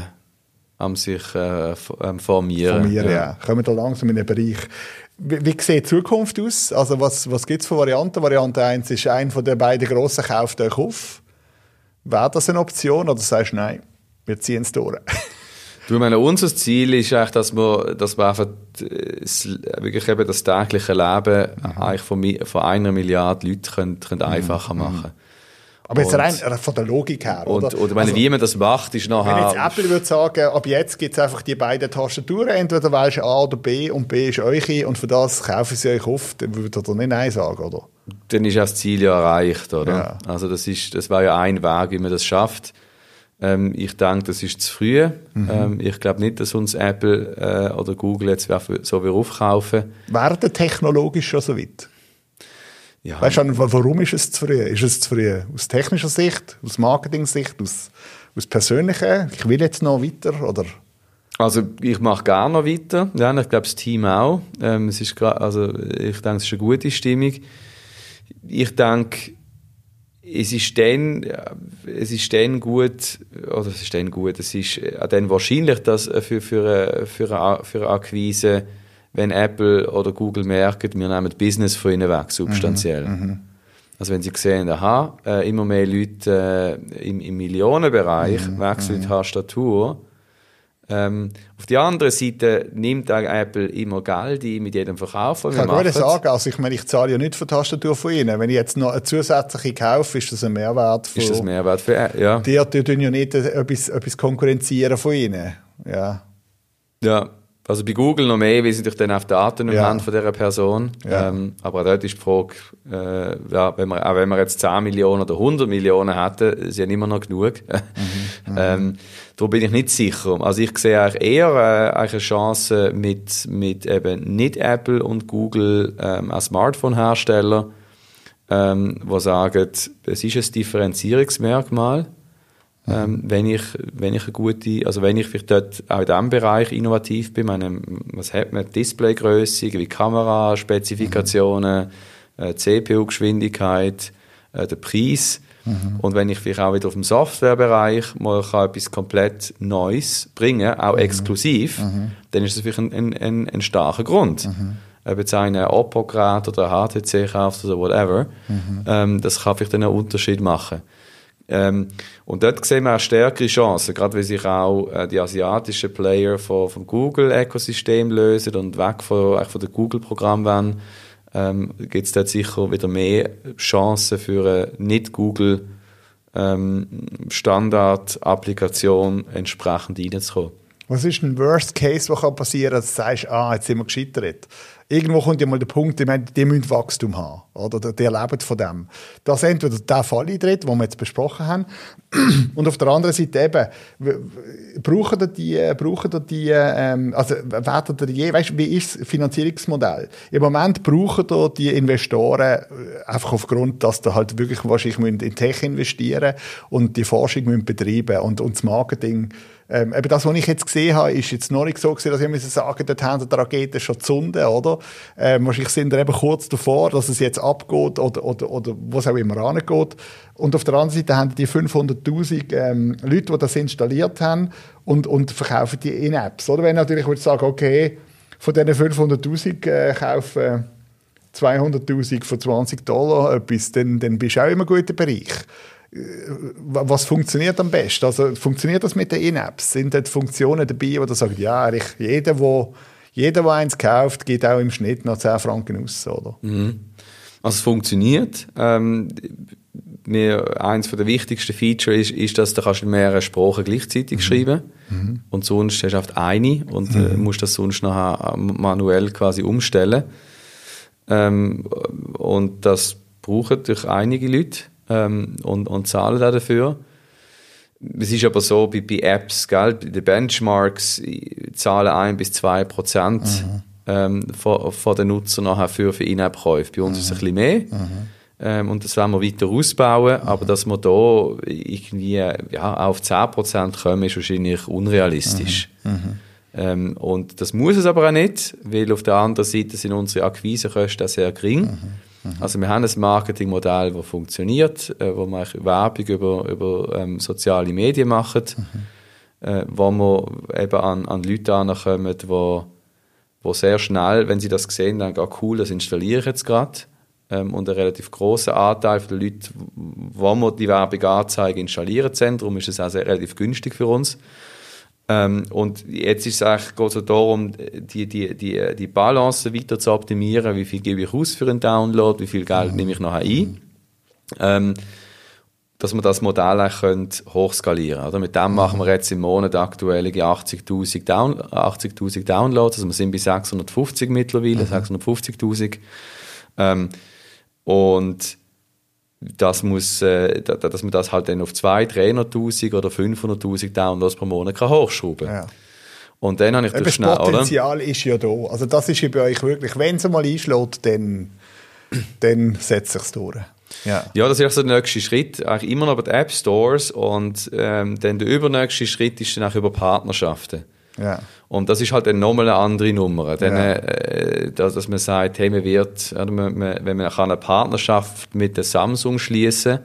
am sich äh, ähm, formieren. Formieren, ja. ja. Kommen wir da langsam in den Bereich. Wie, wie sieht die Zukunft aus? Also was, was gibt es für Varianten? Variante 1 ist, ein von den beiden grossen kauft euch auf. Wäre das eine Option oder sagst du, nein, wir ziehen es durch? Du, ich meine, unser Ziel ist eigentlich, dass wir, dass wir einfach das, wirklich eben das tägliche Leben mhm. eigentlich von, von einer Milliarde Leuten können, können einfacher mhm. machen können. Aber jetzt rein von der Logik her, und, oder? Und, meine, also, wie man das macht, ist nachher... Wenn jetzt Apple würde sagen, ab jetzt gibt es einfach die beiden Tastaturen, entweder wählst du A oder B und B ist euch und für das kaufen sie euch auf, dann würde ihr nicht Nein sagen, oder? Dann ist das Ziel ja erreicht, oder? Ja. Also das, ist, das war ja ein Weg, wie man das schafft. Ähm, ich denke, das ist zu früh. Mhm. Ähm, ich glaube nicht, dass uns Apple äh, oder Google jetzt so wieder aufkaufen. Werden technologisch schon so weit? Ja. Weißt du, warum ist es zu früh? Ist es zu früh aus technischer Sicht, aus Marketing-Sicht, aus, aus persönlicher? Ich will jetzt noch weiter, oder? Also ich mache gerne noch weiter. Ja, ich glaube das Team auch. Ähm, es ist also ich denke, es ist eine gute Stimmung. Ich denke, es ist dann, es ist dann gut, oder es ist dann gut, es ist dann wahrscheinlich, dass für, für, eine, für, eine, für eine Akquise wenn Apple oder Google merken, wir nehmen Business von ihnen weg, substanziell. Mhm, mhm. Also wenn sie sehen, aha, äh, immer mehr Leute äh, im, im, Millionenbereich mhm, wechseln die mhm. Tastatur. Ähm, auf der anderen Seite nimmt Apple immer Geld ein mit jedem Verkauf. Ich kann gerade sagen, also ich meine, ich zahle ja nicht für die Tastatur von Ihnen. Wenn ich jetzt noch eine zusätzliche kaufe, ist das ein Mehrwert für... Ist das ein Mehrwert für... Ja. Die, die tun ja nicht etwas, etwas konkurrenzieren von Ihnen. Ja. Ja, also bei Google noch mehr, weil sie natürlich dann auf Daten ja. haben von dieser Person. Ja. Ähm, aber dort ist die Frage, äh, ja, wenn wir, auch wenn wir jetzt 10 Millionen oder 100 Millionen hätten, sind immer noch genug. Mhm. ähm, da bin ich nicht sicher. Also ich sehe eigentlich eher äh, eine Chance mit, mit eben nicht Apple und Google ähm, als Smartphone-Hersteller, ähm, die sagen, es ist ein Differenzierungsmerkmal ähm, wenn ich, wenn ich eine gute, also wenn ich vielleicht dort auch in diesem Bereich innovativ bin, meine, was hat man, Displaygröße, wie Kameraspezifikationen, mhm. äh, CPU-Geschwindigkeit, äh, der Preis. Mhm. Und wenn ich vielleicht auch wieder auf dem Softwarebereich mal kann etwas komplett Neues bringen, auch mhm. exklusiv, mhm. dann ist das vielleicht ein, ein, ein, ein starker Grund. Mhm. Ob jetzt ein Oppo-Gerät oder ein HTC kauft oder whatever, mhm. ähm, das kann vielleicht einen Unterschied machen. Ähm, und dort sehen wir auch stärkere Chancen, gerade weil sich auch äh, die asiatischen Player von, vom Google-Ökosystem lösen und weg von, von dem Google-Programm wollen, ähm, gibt es dort sicher wieder mehr Chancen für eine nicht-Google- ähm, Standard-Applikation entsprechend reinzukommen. Was ist ein Worst Case, was passieren kann, dass du sagst, ah, jetzt sind wir gescheitert? Irgendwo kommt ja mal der Punkt, ich meine, die müssen Wachstum haben. Oder? Die leben von dem. Das entweder der Fall eintritt, den wir jetzt besprochen haben, und auf der anderen Seite eben, brauchen die, brauchen die, ähm, also werden die je, weißt, wie ist das Finanzierungsmodell? Im Moment brauchen da die Investoren äh, einfach aufgrund, dass da halt wirklich wahrscheinlich in Tech investieren und die Forschung müssen betreiben und, und das Marketing ähm, eben das, was ich jetzt gesehen habe, ist jetzt noch nicht so gewesen, dass ich müssen sagen, dort haben die Raketen schon gezündet, oder? Ähm, wahrscheinlich sind wir eben kurz davor, dass es jetzt abgeht oder, oder, oder was auch immer angeht. Und auf der anderen Seite haben die 500'000 ähm, Leute, die das installiert haben und, und verkaufen die in Apps, oder? Wenn natürlich würde sagen, okay, von diesen 500'000 äh, kaufen 200'000 für 20 Dollar etwas, dann, dann bist du auch im guten Bereich was funktioniert am besten? Also funktioniert das mit den In-Apps? Sind dort Funktionen dabei, wo du sagst, ja, ich, jeder, der jeder, der eins kauft, geht auch im Schnitt noch 10 Franken aus, oder? Mhm. Also es funktioniert. Ähm, mir, eins der wichtigsten Features ist, ist, dass du kannst in mehreren Sprachen gleichzeitig mhm. schreiben mhm. und sonst hast du oft eine und äh, mhm. musst das sonst noch manuell quasi umstellen. Ähm, und das brauchen durch einige Leute ähm, und, und zahlen auch dafür. Es ist aber so, bei, bei Apps, gell, bei den Benchmarks zahlen 1 bis 2 Prozent mhm. ähm, von, von den Nutzern nachher für, für In-App-Käufe. Bei uns mhm. ist es ein bisschen mehr. Mhm. Ähm, und das wollen wir weiter ausbauen. Aber dass wir da irgendwie ja, auf 10 Prozent kommen, ist wahrscheinlich unrealistisch. Mhm. Mhm. Ähm, und das muss es aber auch nicht, weil auf der anderen Seite sind unsere Akquisekosten auch sehr gering. Mhm. Also wir haben ein Marketingmodell, das funktioniert, äh, wo wir Werbung über, über ähm, soziale Medien machen, mhm. äh, wo wir eben an, an Leute ankommen, wo, wo sehr schnell, wenn sie das sehen, dann ah, cool, das installiere ich jetzt gerade. Ähm, und ein relativ großer Anteil der Leute, wo wir die Werbung anzeigen, installieren. Zentrum ist es auch sehr, relativ günstig für uns. Ähm, und jetzt ist es eigentlich geht es darum, die, die, die, die Balance weiter zu optimieren. Wie viel gebe ich aus für einen Download? Wie viel Geld nehme ich nachher ein? Ähm, dass wir das Modell auch können hochskalieren können. Mit dem machen wir jetzt im Monat aktuell 80'000 Down 80 Downloads, also wir sind bei 650 mittlerweile, mhm. 650'000. Ähm, und das muss, äh, dass man das halt dann auf 200'000, 300'000 oder 500'000 Downloads pro Monat kann hochschrauben kann. Ja. Und dann habe ich das schnell, Das Potenzial oder? ist ja da. Also das ist ja bei euch wirklich, wenn es mal einschlägt, dann, dann setzt es sich durch. Ja. ja, das ist so der nächste Schritt. Eigentlich immer noch bei den App Stores und ähm, dann der übernächste Schritt ist dann auch über Partnerschaften. Ja. Und das ist halt dann nochmal eine andere Nummer. Dann, ja. äh, dass, dass, man sagt, hey, man wird, oder man, man, wenn man eine Partnerschaft mit der Samsung schließen,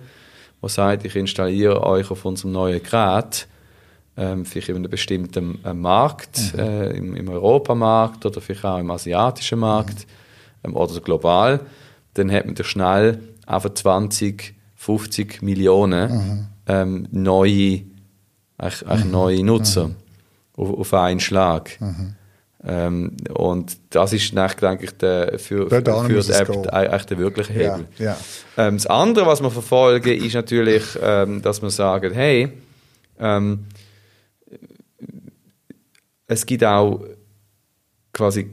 wo sagt, ich installiere euch auf unserem neuen Gerät, ähm, vielleicht in einem bestimmten äh, Markt, mhm. äh, im, im Europamarkt oder vielleicht auch im asiatischen Markt mhm. ähm, oder global, dann hat man da schnell einfach 20, 50 Millionen mhm. ähm, neue, eigentlich, eigentlich mhm. neue Nutzer mhm. Auf, auf einen Schlag. Mhm. Ähm, und das ist denke ich, der, für, für, für die App eigentlich der wirkliche Hebel. Ja, ja. Ähm, das andere, was wir verfolgen, ist natürlich, ähm, dass wir sagen, hey, ähm, es gibt auch quasi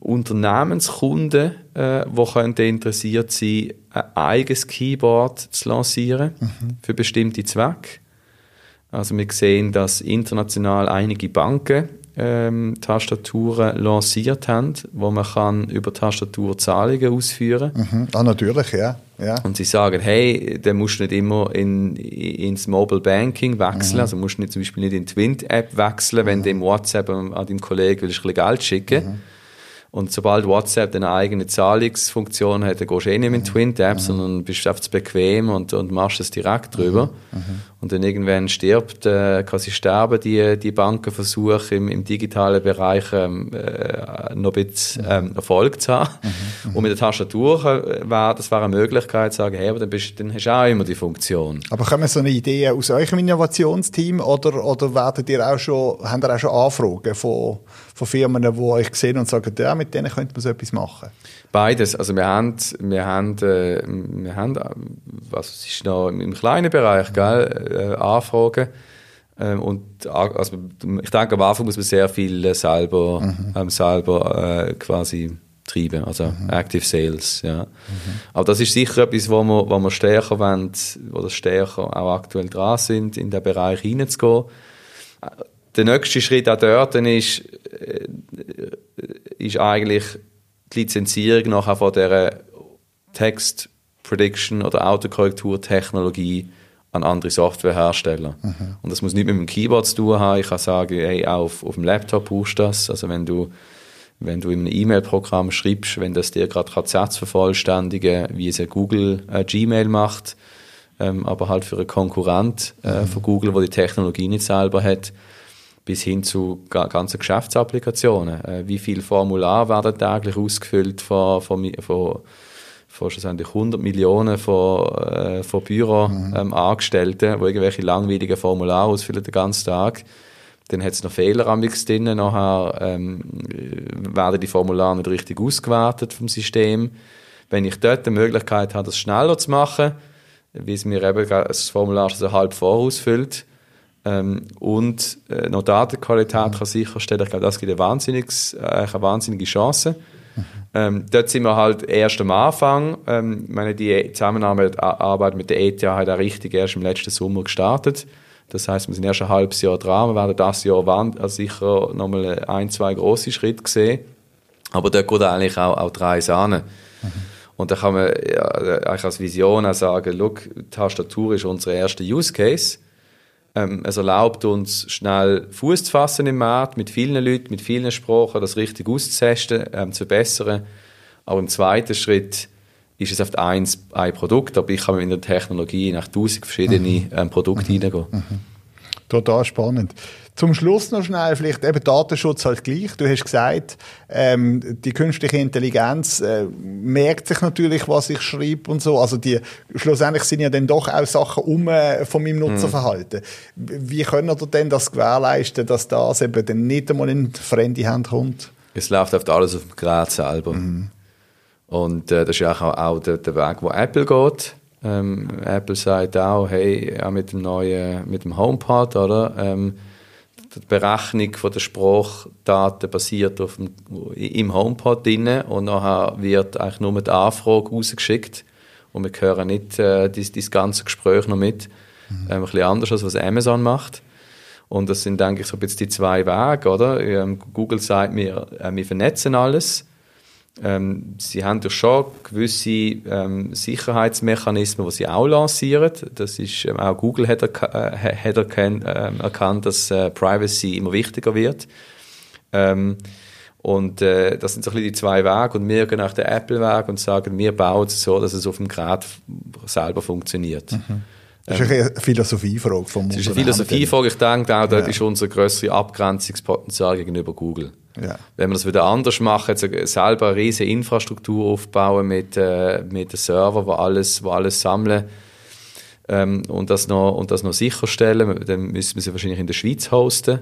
Unternehmenskunden, äh, die interessiert sein, ein eigenes Keyboard zu lancieren mhm. für bestimmte Zwecke. Also wir sehen, dass international einige Banken ähm, Tastaturen lanciert haben, wo man kann über Tastatur Zahlungen ausführen kann. Mhm. Ah, natürlich, ja. ja. Und sie sagen, hey, dann musst du nicht immer in, ins Mobile Banking wechseln, mhm. also musst du nicht, zum Beispiel nicht in die Twint-App wechseln, wenn mhm. du im WhatsApp an deinem Kollegen willst, ein bisschen Geld schicken willst. Mhm. Und sobald WhatsApp eine eigene Zahlungsfunktion hat, dann gehst du eh nicht in die Twint-App, mhm. sondern bist einfach bequem und, und machst es direkt drüber. Mhm. mhm. Und dann irgendwann stirbt, äh, quasi sterben die, die Bankenversuche im, im digitalen Bereich ähm, äh, noch ein bisschen mhm. ähm, Erfolg zu haben. Mhm. Und mit der Tastatur äh, war das war eine Möglichkeit zu sagen, hey, aber dann, bist, dann hast du auch immer die Funktion. Aber kommen so eine Idee aus eurem Innovationsteam oder, oder werdet ihr auch schon, habt ihr auch schon Anfragen von von Firmen, die euch sehen und sagen, ja, mit denen könnte man so etwas machen? Beides. Also wir haben, wir haben, äh, wir haben was ist noch im kleinen Bereich, gell, äh, Anfragen. Ähm, und also, ich denke, am Anfang muss man sehr viel äh, selber, mhm. ähm, selber äh, quasi treiben, also mhm. Active Sales. Ja. Mhm. Aber das ist sicher etwas, wo wir, wo wir stärker wollen, oder stärker auch aktuell dran sind, in den Bereich hineinzugehen der nächste Schritt auch dort ist, äh, ist eigentlich die Lizenzierung nachher von dieser Text Prediction oder Autokorrektur-Technologie an andere Softwarehersteller. Mhm. Und das muss nicht mit dem Keyboard zu tun haben. Ich kann sagen, hey, auf, auf dem Laptop brauchst du das. Also wenn du, wenn du in einem E-Mail-Programm schreibst, wenn das dir gerade Sätze vervollständigen, wie es Google äh, Gmail macht, ähm, aber halt für einen Konkurrent äh, mhm. von Google, wo die Technologie nicht selber hat, bis hin zu ganzen Geschäftsapplikationen. Äh, wie viele Formulare werden täglich ausgefüllt von, von, von, von schlussendlich 100 Millionen von, äh, von Büroangestellten, mhm. ähm, die irgendwelche langweiligen Formulare ausfüllen den ganzen Tag. Dann hat es noch Fehler am drin. Nachher ähm, werden die Formulare nicht richtig ausgewertet vom System. Wenn ich dort die Möglichkeit habe, das schneller zu machen, wie es mir eben das Formular so halb vorausfüllt, ähm, und äh, noch Datenqualität kann sicherstellen. Ich glaube, das gibt eine, wahnsinniges, äh, eine wahnsinnige Chance. Ähm, dort sind wir halt erst am Anfang. Ähm, ich meine, die Zusammenarbeit Arbeit mit der ETH hat auch richtig erst im letzten Sommer gestartet. Das heißt, wir sind erst ein halbes Jahr dran. Wir werden das Jahr also sicher nochmal ein, zwei große Schritte sehen. Aber dort geht eigentlich auch, auch drei Sahne. Mhm. Und da kann man ja, eigentlich als Vision auch sagen, look, Tastatur ist unser erster Use Case. Ähm, es erlaubt uns, schnell Fuß zu fassen im Markt, mit vielen Leuten, mit vielen Sprachen, das richtig auszutesten, ähm, zu verbessern. Aber im zweiten Schritt ist es oft eins, ein Produkt, aber ich kann mit der Technologie nach tausend verschiedene mhm. ähm, Produkte mhm. hineingehen. Mhm. Total spannend. Zum Schluss noch schnell, vielleicht eben Datenschutz halt gleich. Du hast gesagt, ähm, die künstliche Intelligenz äh, merkt sich natürlich, was ich schreibe und so. Also die, schlussendlich sind ja dann doch auch Sachen um äh, von meinem Nutzerverhalten. Mhm. Wie können wir denn das gewährleisten, dass das eben dann nicht einmal in fremde Hand kommt? Es läuft oft alles auf dem Gerät selber. Mhm. Und äh, das ist auch, auch der, der Weg, wo Apple geht. Ähm, Apple sagt auch, hey, auch mit dem neuen, mit dem HomePod, oder? Ähm, die Berechnung von der Sprachdaten basiert auf dem, im HomePod drin und nachher wird eigentlich nur die Anfrage rausgeschickt und wir hören nicht äh, das, das ganze Gespräch noch mit. Mhm. Ähm, ein bisschen anders als was Amazon macht. Und das sind, denke ich, so ein bisschen die zwei Wege, oder? Ähm, Google sagt mir, äh, wir vernetzen alles. Ähm, sie haben ja schon gewisse ähm, Sicherheitsmechanismen, die sie auch lancieren. Das ist, ähm, auch Google hat, erka äh, hat erkannt, äh, erkannt, dass äh, Privacy immer wichtiger wird. Ähm, und äh, das sind so ein bisschen die zwei Wege. Und wir gehen nach der Apple-Weg und sagen, wir bauen es so, dass es auf dem Gerät selber funktioniert. Mhm. Das ist eine Philosophiefrage vom Das ist eine Philosophiefrage. Ich denke auch, dort ja. ist unser grösseres Abgrenzungspotenzial gegenüber Google. Ja. Wenn wir das wieder anders machen, jetzt selber eine riesige Infrastruktur aufbauen mit, äh, mit den Servern, wo alles, wo alles sammeln ähm, und, das noch, und das noch sicherstellen, dann müssen wir sie wahrscheinlich in der Schweiz hosten.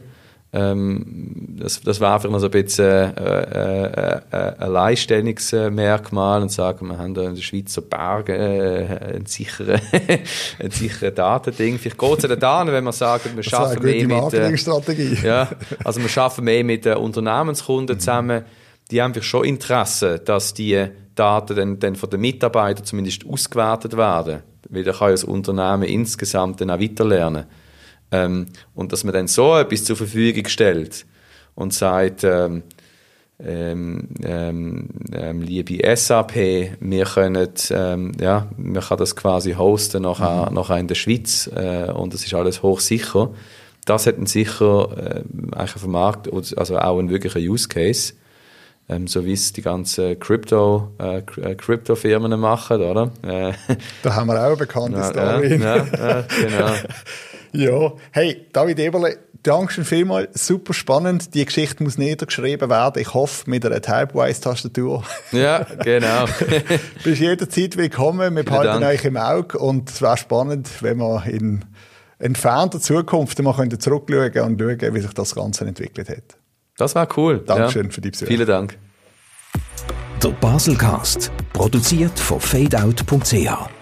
Ähm, das, das war einfach noch so ein bisschen äh, äh, äh, ein Leistungsmerkmal und sagen, wir haben da in der Schweiz so Berge, äh, ein sicheres ein sichere Datending. Vielleicht geht es ja da, wenn wir sagen, wir schaffen mehr mit, äh, ja, also wir schaffen mehr mit Unternehmenskunden mhm. zusammen, die haben schon Interesse, dass die Daten dann, dann von den Mitarbeitern zumindest ausgewertet werden, weil dann kann ja das Unternehmen insgesamt dann auch weiterlernen. Ähm, und dass man dann so etwas zur Verfügung stellt und sagt, ähm, ähm, ähm, ähm liebe SAP, wir können, ähm, ja, man kann das quasi hosten nachher, mhm. nachher in der Schweiz äh, und das ist alles hochsicher. Das hat sicher äh, eigentlich Markt, also auch ein wirklicher Use Case, ähm, so wie es die ganzen Crypto, äh, äh Crypto-Firmen machen, oder? Äh, da haben wir auch eine bekannte ja, Story. Ja, ja, genau. Ja, hey, David Eberle, danke schön vielmals. Super spannend. Die Geschichte muss niedergeschrieben werden. Ich hoffe, mit einer Typewise-Tastatur. Ja, genau. Bist jederzeit willkommen. Wir behalten euch im Auge und es wäre spannend, wenn wir in entfernter Zukunft mal zurückschauen und schauen, wie sich das Ganze entwickelt hat. Das war cool. Dankeschön ja. für die Besuch. Vielen Dank. Der Baselcast, produziert von fadeout.ch